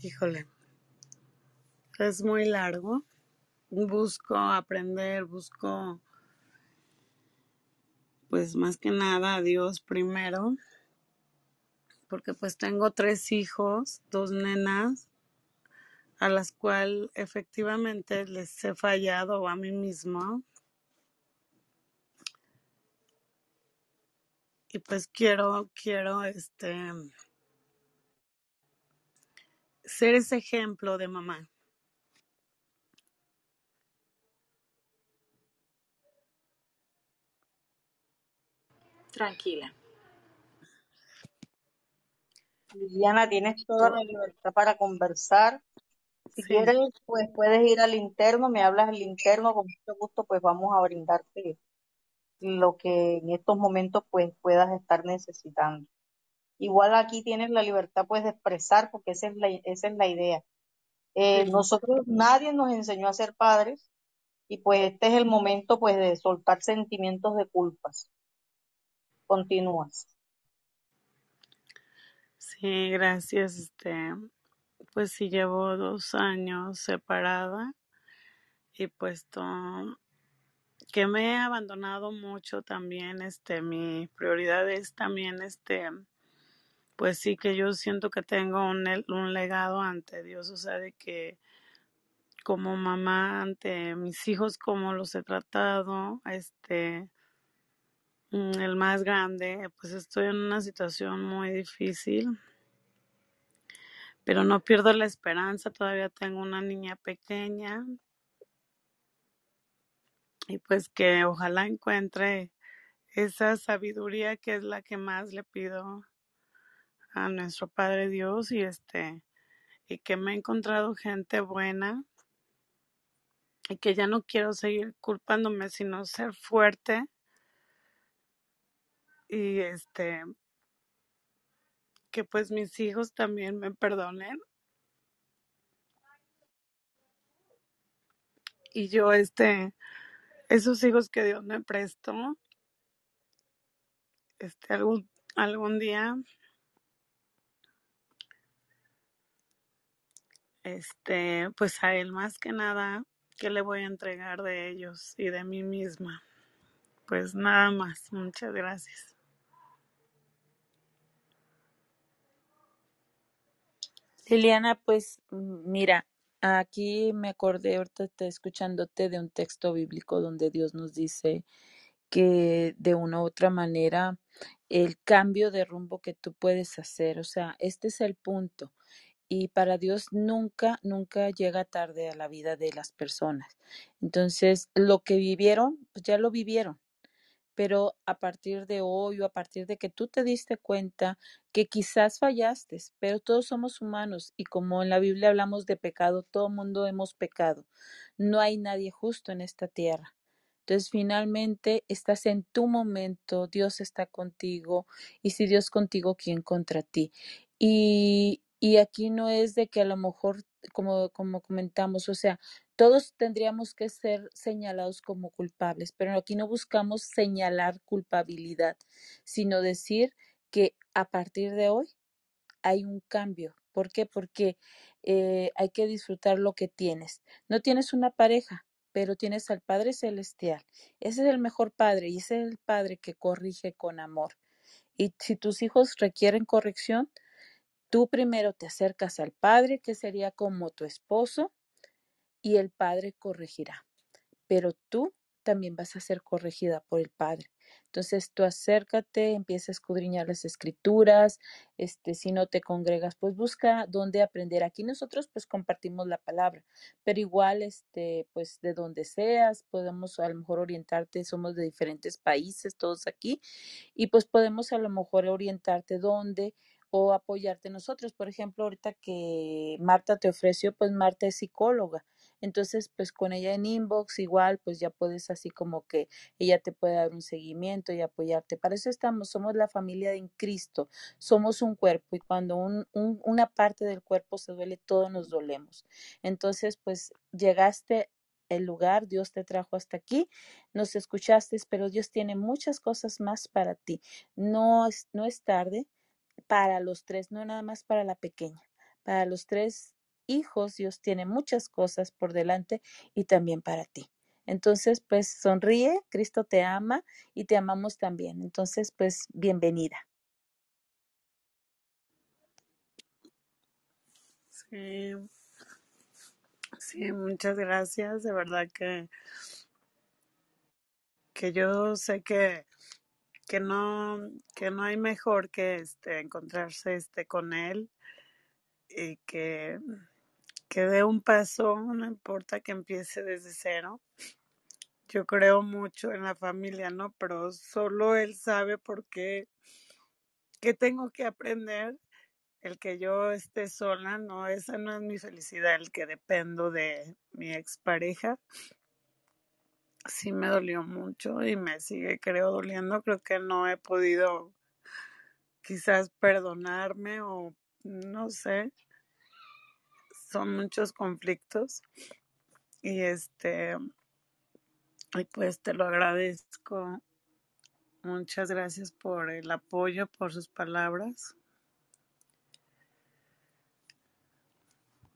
Híjole, es muy largo. Busco aprender, busco, pues más que nada a Dios primero, porque pues tengo tres hijos, dos nenas, a las cuales efectivamente les he fallado a mí mismo y pues quiero quiero este ser ese ejemplo de mamá. Tranquila. Liliana, tienes toda la libertad para conversar. Si Sí, quieres, pues puedes ir al interno, me hablas al interno, con mucho gusto, pues vamos a brindarte lo que en estos momentos pues puedas estar necesitando. Igual aquí tienes la libertad pues de expresar, porque esa es la, esa es la idea. Eh, sí, nosotros, nadie nos enseñó a ser padres y pues este es el momento pues de soltar sentimientos de culpas. Continúas. sí, gracias. Este, pues sí llevo dos años separada y pues to- que me he abandonado mucho también. Este, mi prioridad es también este, pues sí que yo siento que tengo un, un legado ante Dios, o sea, de que como mamá ante mis hijos, como los he tratado, este, el más grande, pues estoy en una situación muy difícil, pero no pierdo la esperanza, todavía tengo una niña pequeña. Y pues que ojalá encuentre esa sabiduría que es la que más le pido a nuestro Padre Dios y este y que me he encontrado gente buena y que ya no quiero seguir culpándome sino ser fuerte y este que pues mis hijos también me perdonen. Y yo este esos hijos que Dios me prestó este algún algún día este pues a él más que nada que le voy a entregar de ellos y de mí misma pues nada más. Muchas gracias Liliana, pues mira, aquí me acordé ahorita te- escuchándote de un texto bíblico donde Dios nos dice que de una u otra manera el cambio de rumbo que tú puedes hacer, o sea, este es el punto. Y para Dios nunca, nunca llega tarde a la vida de las personas. Entonces, lo que vivieron, pues ya lo vivieron pero a partir de hoy o a partir de que tú te diste cuenta que quizás fallaste, pero todos somos humanos y como en la Biblia hablamos de pecado, todo mundo hemos pecado. No hay nadie justo en esta tierra. Entonces, finalmente estás en tu momento, Dios está contigo y si Dios contigo, ¿quién contra ti? Y, y aquí no es de que a lo mejor, como, como comentamos, o sea, todos tendríamos que ser señalados como culpables, pero aquí no buscamos señalar culpabilidad, sino decir que a partir de hoy hay un cambio. ¿Por qué? Porque eh, hay que disfrutar lo que tienes. No tienes una pareja, pero tienes al Padre Celestial. Ese es el mejor Padre y ese es el Padre que corrige con amor. Y si tus hijos requieren corrección, tú primero te acercas al Padre, que sería como tu esposo, y el Padre corregirá. Pero tú también vas a ser corregida por el Padre. Entonces tú acércate, empieza a escudriñar las escrituras, este, si no te congregas, pues busca dónde aprender. Aquí nosotros pues compartimos la palabra, pero igual, este, pues de donde seas, podemos a lo mejor orientarte, somos de diferentes países, todos aquí, y pues podemos a lo mejor orientarte dónde o apoyarte nosotros. Por ejemplo, ahorita que Marta te ofreció, pues Marta es psicóloga. Entonces, pues con ella en inbox igual, pues ya puedes así como que ella te puede dar un seguimiento y apoyarte. Para eso estamos, somos la familia en Cristo, somos un cuerpo y cuando un, un, una parte del cuerpo se duele, todos nos dolemos. Entonces, pues llegaste el lugar, Dios te trajo hasta aquí, nos escuchaste, pero Dios tiene muchas cosas más para ti. No es, no es tarde para los tres, no nada más para la pequeña, para los tres hijos Dios tiene muchas cosas por delante y también para ti. Entonces, pues sonríe, Cristo te ama y te amamos también. Entonces, pues bienvenida. sí Sí, muchas gracias. De verdad que, que yo sé que, que no, que no hay mejor que este encontrarse este con él y que, que dé un paso, no importa que empiece desde cero. Yo creo mucho en la familia, ¿no? Pero solo él sabe por qué, tengo que aprender. El que yo esté sola, no, esa no es mi felicidad, el que dependo de mi expareja. Sí me dolió mucho y me sigue, creo, doliendo. Creo que no he podido quizás perdonarme o no sé. Son muchos conflictos y este, y pues te lo agradezco. Muchas gracias por el apoyo, por sus palabras.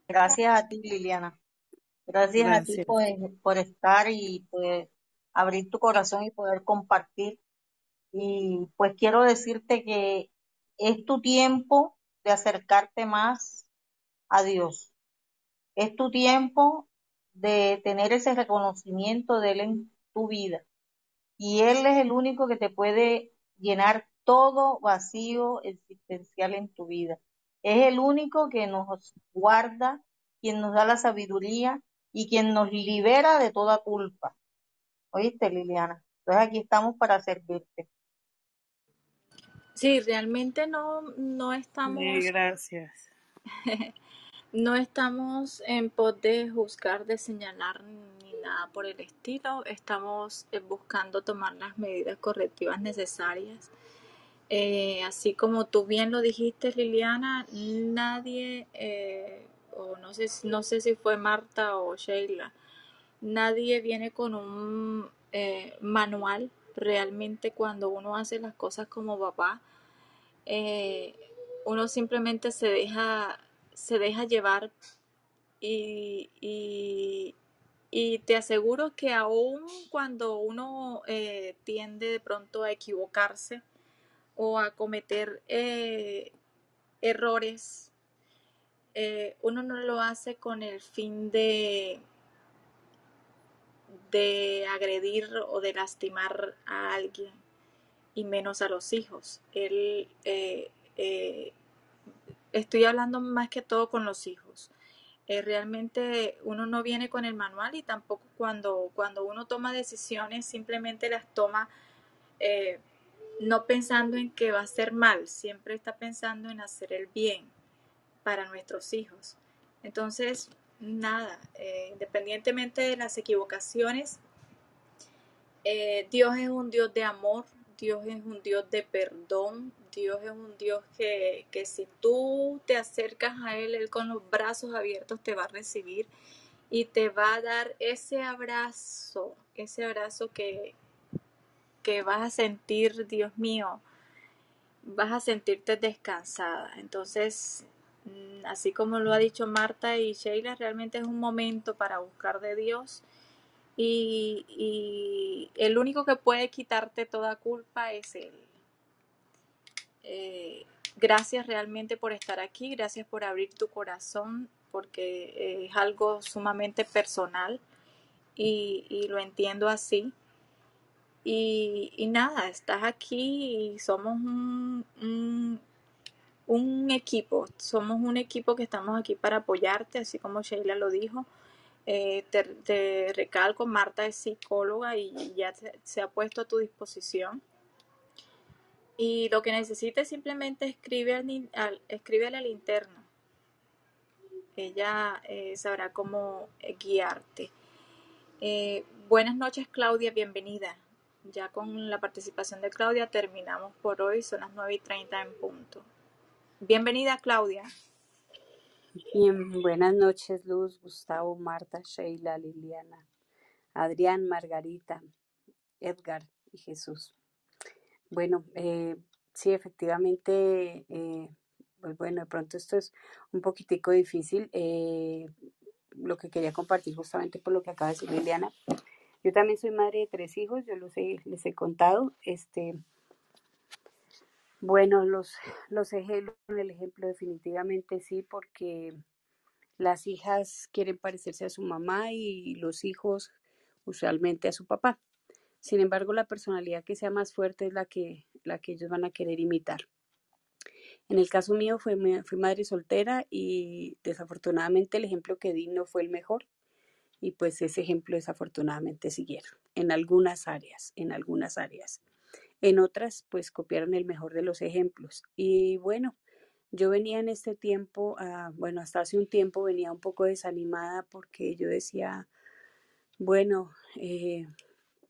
Gracias a ti, Liliana. Gracias a ti Gracias. por, estar y poder abrir tu corazón y poder compartir. Y pues quiero decirte que es tu tiempo de acercarte más a Dios. Es tu tiempo de tener ese reconocimiento de Él en tu vida. Y Él es el único que te puede llenar todo vacío existencial en tu vida. Es el único que nos guarda, quien nos da la sabiduría y quien nos libera de toda culpa. ¿Oíste, Liliana? Entonces aquí estamos para servirte. Sí, realmente no, no Sí, estamos, gracias. no estamos en pos de juzgar, de señalar ni nada por el estilo. Estamos eh, buscando tomar las medidas correctivas necesarias. Eh, así como tú bien lo dijiste, Liliana, nadie, eh, no sé, no sé si fue Marta o Sheila, nadie viene con un eh, manual. Realmente cuando uno hace las cosas como papá, eh, uno simplemente se deja, se deja llevar y te aseguro que aún cuando uno eh, tiende de pronto a equivocarse o a cometer eh, errores, eh, uno no lo hace con el fin de, de agredir o de lastimar a alguien y menos a los hijos. Él, eh, eh, estoy hablando más que todo con los hijos. Eh, realmente uno no viene con el manual y tampoco cuando, cuando uno toma decisiones simplemente las toma eh, no pensando en que va a ser mal, siempre está pensando en hacer el bien para nuestros hijos. Entonces, nada, eh, independientemente de las equivocaciones, eh, Dios es un Dios de amor, Dios es un Dios de perdón, Dios es un Dios que, que si tú te acercas a Él, Él con los brazos abiertos te va a recibir y te va a dar ese abrazo, ese abrazo que, que vas a sentir, Dios mío, vas a sentirte descansada. Entonces, así como lo ha dicho Marta y Sheila, realmente es un momento para buscar de Dios y, el único que puede quitarte toda culpa es Él. Eh, gracias realmente por estar aquí, gracias por abrir tu corazón, porque es algo sumamente personal y, lo entiendo así. Y, nada, estás aquí y somos un, un equipo, somos un equipo que estamos aquí para apoyarte, así como Sheila lo dijo. Eh, te, recalco, Marta es psicóloga y ya se, ha puesto a tu disposición. Y lo que necesites simplemente escribe al, al- escríbele al interno. Ella eh, sabrá cómo guiarte. Eh, buenas noches, Claudia, bienvenida. Ya con la participación de Claudia terminamos por hoy, son las 9 y 30 en punto. Bienvenida, Claudia. Bien, buenas noches, Luz, Gustavo, Marta, Sheila, Liliana, Adrián, Margarita, Edgar y Jesús. Bueno, eh, sí, efectivamente, eh, pues bueno, de pronto esto es un poquitico difícil. eh, lo que quería compartir justamente por lo que acaba de decir Liliana. Yo también soy madre de tres hijos, yo los he, les he contado. Este, bueno, los, los ejemplos, el ejemplo definitivamente sí, porque Las hijas quieren parecerse a su mamá y los hijos usualmente a su papá. Sin embargo, la personalidad que sea más fuerte es la que, la que ellos van a querer imitar. En el caso mío fui madre soltera y desafortunadamente el ejemplo que di no fue el mejor y pues ese ejemplo desafortunadamente siguieron en algunas áreas, en algunas áreas. En otras pues copiaron el mejor de los ejemplos y bueno, yo venía en este tiempo, ah, bueno, hasta hace un tiempo venía un poco desanimada porque yo decía, bueno, eh,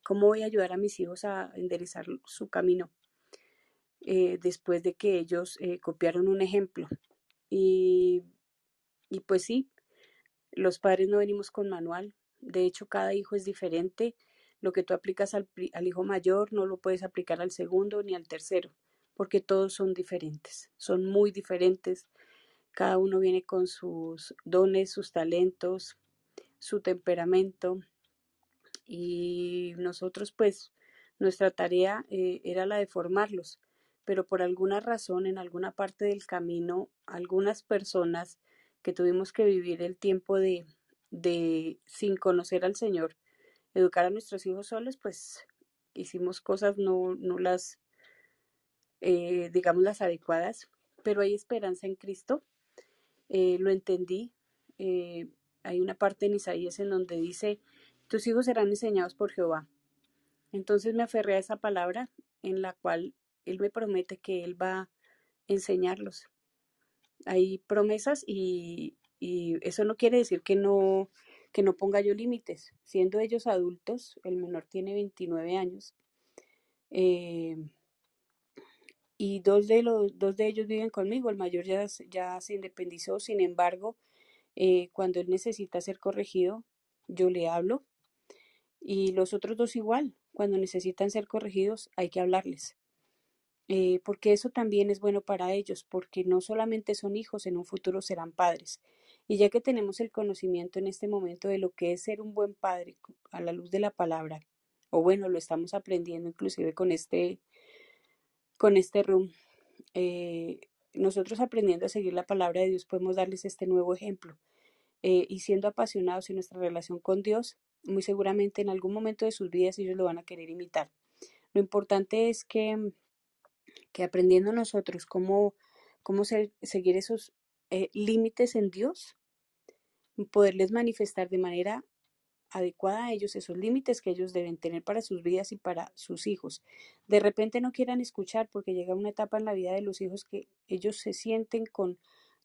¿cómo voy a ayudar a mis hijos a enderezar su camino? Eh, después de que ellos eh, copiaron un ejemplo. Y, y pues sí, los padres no venimos con manual. De hecho, cada hijo es diferente. Lo que tú aplicas al, hijo mayor no lo puedes aplicar al segundo ni al tercero, porque todos son diferentes, son muy diferentes. Cada uno viene con sus dones, sus talentos, su temperamento. Y nosotros pues nuestra tarea eh, era la de formarlos pero por alguna razón en alguna parte del camino, algunas personas que tuvimos que vivir el tiempo de, de sin conocer al Señor, educar a nuestros hijos solos, pues hicimos cosas no, no las, eh, digamos, las adecuadas, pero hay esperanza en Cristo. Eh, lo entendí. Eh, hay una parte en Isaías en donde dice, tus hijos serán enseñados por Jehová. Entonces me aferré a esa palabra en la cual él me promete que Él va a enseñarlos. Hay promesas y, eso no quiere decir que no, que no ponga yo límites. Siendo ellos adultos, el menor tiene 29 años, eh, y dos de, los, dos de ellos viven conmigo, el mayor ya, ya se independizó, sin embargo, eh, cuando él necesita ser corregido, yo le hablo, y los otros dos igual, cuando necesitan ser corregidos, hay que hablarles. Eh, porque eso también es bueno para ellos, porque no solamente son hijos, en un futuro serán padres. Y ya que tenemos el conocimiento en este momento de lo que es ser un buen padre a la luz de la palabra, o bueno, lo estamos aprendiendo inclusive con este, con este room, eh, nosotros aprendiendo a seguir la palabra de Dios podemos darles este nuevo ejemplo. Eh, y siendo apasionados en nuestra relación con Dios, muy seguramente en algún momento de sus vidas ellos lo van a querer imitar. Lo importante es que que aprendiendo nosotros cómo, cómo seguir esos eh, límites en Dios, poderles manifestar de manera adecuada a ellos esos límites que ellos deben tener para sus vidas y para sus hijos. De repente no quieran escuchar porque llega una etapa en la vida de los hijos que ellos se sienten con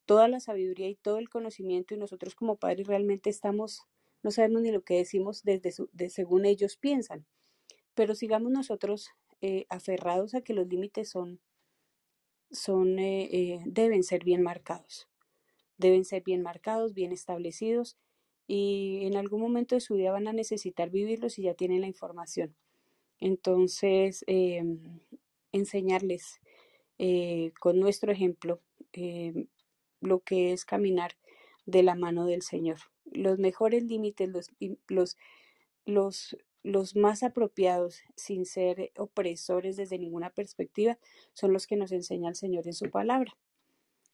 toda la sabiduría y todo el conocimiento y nosotros como padres realmente estamos, no sabemos ni lo que decimos desde según ellos piensan. Pero sigamos nosotros eh, aferrados a que los límites son, son eh, eh, deben ser bien marcados. Deben ser bien marcados, bien establecidos y en algún momento de su vida van a necesitar vivirlos y ya tienen la información. Entonces, em, enseñarles con nuestro ejemplo em, lo que es caminar de la mano del Señor. Los mejores límites, los, los, los los más apropiados, sin ser opresores desde ninguna perspectiva, son los que nos enseña el Señor en su palabra.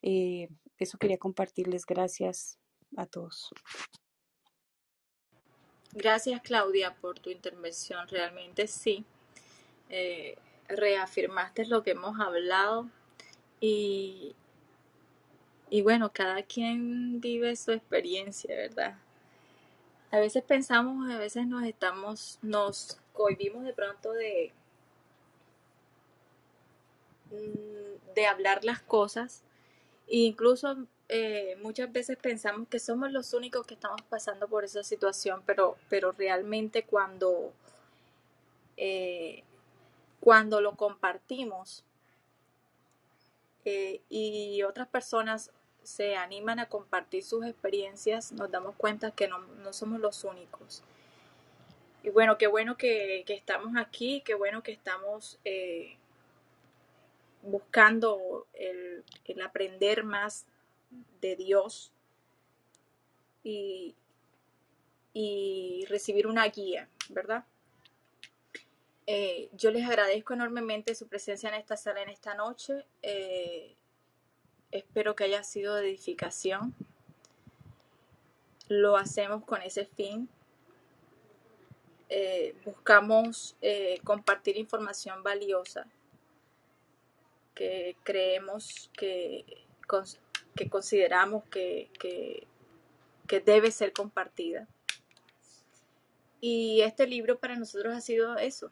Eh, eso quería compartirles. Gracias a todos. Gracias Claudia por tu intervención. Realmente sí. Eh, reafirmaste lo que hemos hablado y, y bueno, cada quien vive su experiencia, ¿verdad? A veces pensamos, a veces nos estamos, nos cohibimos de pronto de, mm, de hablar las cosas. Incluso eh, muchas veces pensamos que somos los únicos que estamos pasando por esa situación, pero, pero realmente cuando, eh, cuando lo compartimos eh, y otras personas se animan a compartir sus experiencias, nos damos cuenta que no, somos los únicos. Y bueno, qué bueno que, estamos aquí, qué bueno que estamos eh, buscando el, aprender más de Dios y, recibir una guía, ¿verdad? Eh, yo les agradezco enormemente su presencia en esta sala en esta noche. Eh, Espero que haya sido de edificación. lo hacemos con ese fin. Eh, buscamos compartir información valiosa que creemos que, que consideramos que, que- debe ser compartida. Y este libro para nosotros ha sido eso,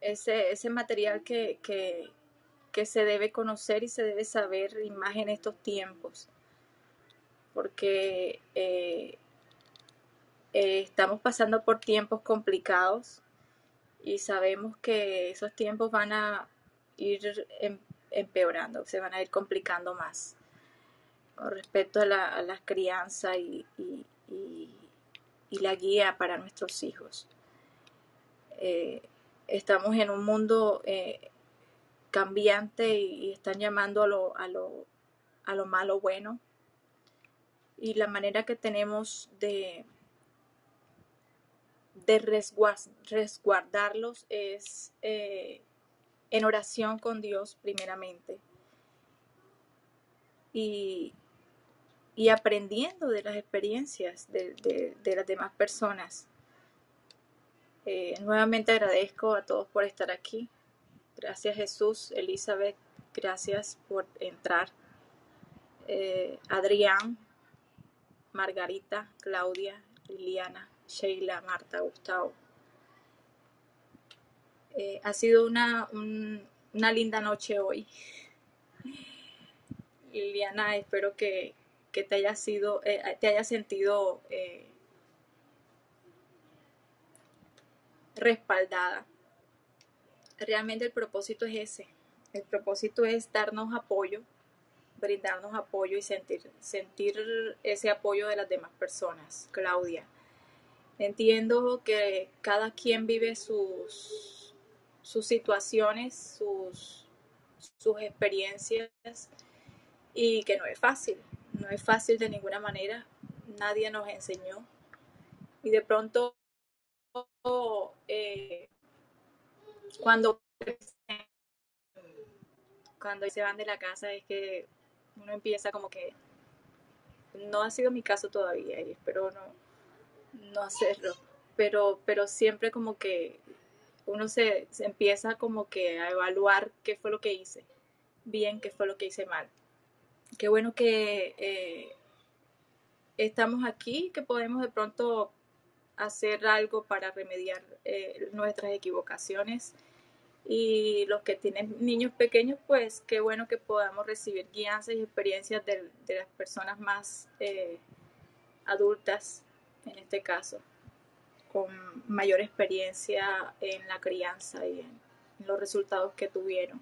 ese, ese material que, que, que se debe conocer y se debe saber y más en estos tiempos, porque eh, eh, estamos pasando por tiempos complicados y sabemos que esos tiempos van a ir em- empeorando, se van a ir complicando más con respecto a la, crianza y, la guía para nuestros hijos. Eh, estamos en un mundo eh, cambiante y, están llamando a lo, a, lo, a lo malo bueno y la manera que tenemos de, de resguardarlos es eh, en oración con Dios primeramente y, y aprendiendo de las experiencias de, de- de las demás personas. Eh, nuevamente agradezco a todos por estar aquí. Gracias Jesús, Elizabeth, gracias por entrar. Eh, Adrián, Margarita, Claudia, Liliana, Sheila, Marta, Gustavo. Eh, ha sido una, un- una linda noche hoy. Liliana, espero que, que te hayas sido, eh, te hayas sentido eh, respaldada. Realmente el propósito es ese. El propósito es darnos apoyo, brindarnos apoyo y sentir, sentir ese apoyo de las demás personas. Claudia, entiendo que cada quien vive sus, sus situaciones, sus, sus experiencias y que no es fácil, no es fácil de ninguna manera, nadie nos enseñó. Y de pronto eh, cuando cuando se van de la casa es que uno empieza como que no ha sido mi caso todavía y espero no, no hacerlo, pero, pero siempre como que uno se, se empieza como que a evaluar qué fue lo que hice bien, qué fue lo que hice mal. Qué bueno que eh, estamos aquí, que podemos de pronto hacer algo para remediar eh, nuestras equivocaciones. Y los que tienen niños pequeños, pues qué bueno que podamos recibir guianzas y experiencias de, de las personas más eh, adultas, en este caso, con mayor experiencia en la crianza y en, los resultados que tuvieron.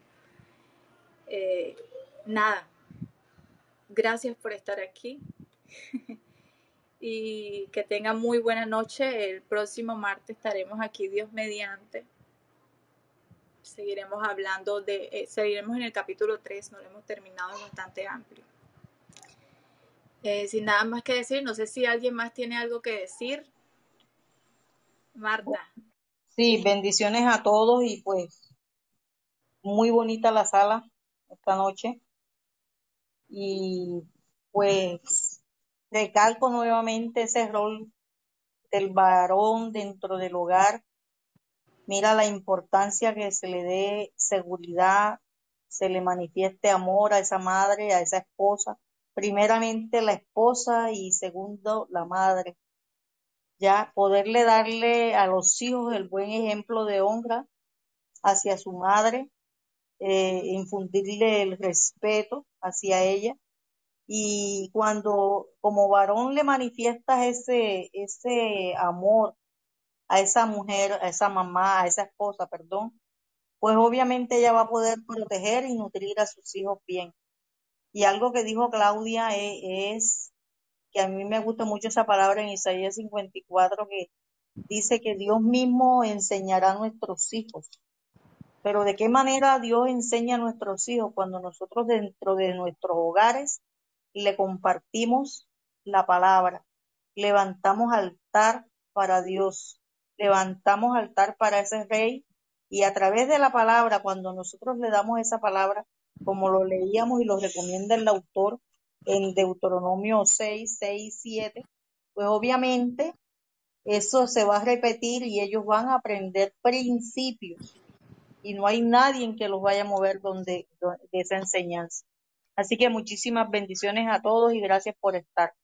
Eh, nada, gracias por estar aquí y que tengan muy buena noche. El próximo martes estaremos aquí, Dios mediante. Seguiremos hablando de, eh, seguiremos en el capítulo 3, no lo hemos terminado, es bastante amplio. Eh, sin nada más que decir, no sé si alguien más tiene algo que decir. Marta. Sí, bendiciones a todos y pues muy bonita la sala esta noche. Y pues recalco nuevamente ese rol del varón dentro del hogar. Mira la importancia que se le dé seguridad, se le manifieste amor a esa madre, a esa esposa. Primeramente la esposa y segundo la madre. Ya poderle darle a los hijos el buen ejemplo de honra hacia su madre, eh, infundirle el respeto hacia ella y cuando como varón le manifiestas ese, ese amor a esa mujer, a esa mamá, a esa esposa, perdón, pues obviamente ella va a poder proteger y nutrir a sus hijos bien. Y algo que dijo Claudia es, es que a mí me gusta mucho esa palabra en Isaías 54 que dice que Dios mismo enseñará a nuestros hijos. Pero ¿de qué manera Dios enseña a nuestros hijos cuando nosotros dentro de nuestros hogares le compartimos la palabra, levantamos altar para Dios, levantamos altar para ese rey y a través de la palabra, cuando nosotros le damos esa palabra, como lo leíamos y lo recomienda el autor en Deuteronomio 6, 6, 7, pues obviamente eso se va a repetir y ellos van a aprender principios y no hay nadie en que los vaya a mover donde, donde de esa enseñanza. Así que muchísimas bendiciones a todos y gracias por estar.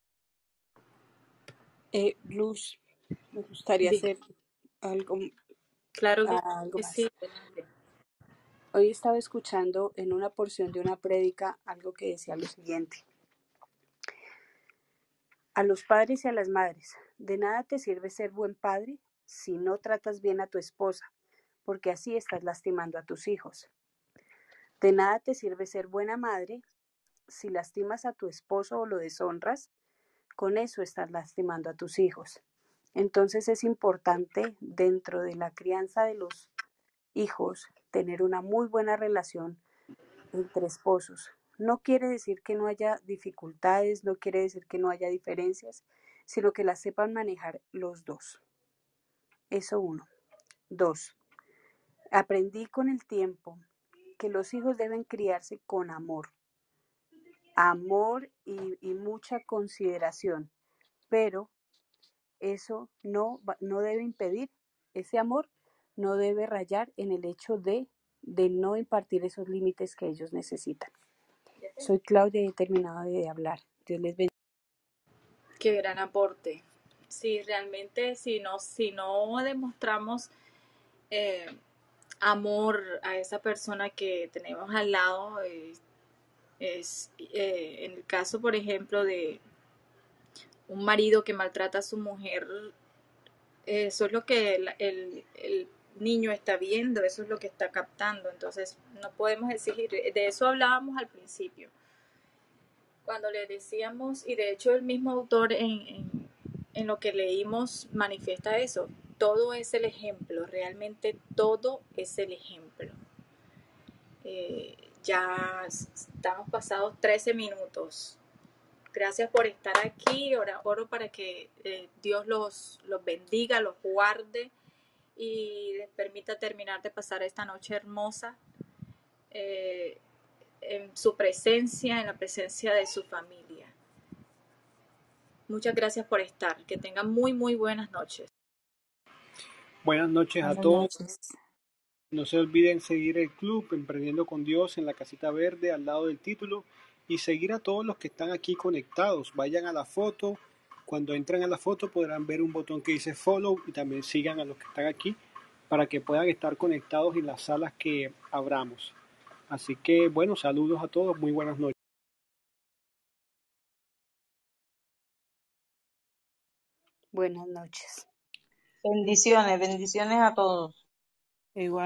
Eh, Luz, me gustaría hacer algo, Claro que algo más. sí. Hoy estaba escuchando en una porción de una prédica algo que decía lo siguiente. A los padres y a las madres, de nada te sirve ser buen padre si no tratas bien a tu esposa, porque así estás lastimando a tus hijos. De nada te sirve ser buena madre si lastimas a tu esposo o lo deshonras, con eso estás lastimando a tus hijos. Entonces es importante dentro de la crianza de los hijos tener una muy buena relación entre esposos. No quiere decir que no haya dificultades, no quiere decir que no haya diferencias, sino que las sepan manejar los dos. Eso uno. Dos, aprendí con el tiempo que los hijos deben criarse con amor. Amor y, mucha consideración, pero eso no, no debe impedir, ese amor no debe rayar en el hecho de, de no impartir esos límites que ellos necesitan. Soy Claudia y he terminado de hablar. Dios les bendiga. Qué gran aporte. Sí, realmente si no, si no demostramos eh, amor a esa persona que tenemos al lado, eh, es eh, en el caso, por ejemplo, de un marido que maltrata a su mujer, eso es lo que el, el- el niño está viendo, eso es lo que está captando. Entonces, no podemos exigir, de eso hablábamos al principio cuando le decíamos, y de hecho el mismo autor en, en- lo que leímos manifiesta eso, todo es el ejemplo, realmente todo es el ejemplo. Eh, ya estamos pasados 13 minutos. Gracias por estar aquí, ora- oro para que eh, Dios los, los bendiga, los guarde y les permita terminar de pasar esta noche hermosa. eh, en su presencia, en la presencia de su familia. Muchas gracias por estar. Que tengan muy, muy buenas noches. Buenas noches a Buenas todos. noches. No se olviden seguir el club Emprendiendo con Dios en la casita verde al lado del título y seguir a todos los que están aquí conectados. Vayan a la foto. Cuando entran a la foto podrán ver un botón que dice follow y también sigan a los que están aquí para que puedan estar conectados en las salas que abramos. Así que bueno, saludos a todos, muy buenas noches. Buenas noches. Bendiciones, bendiciones a todos. Igual.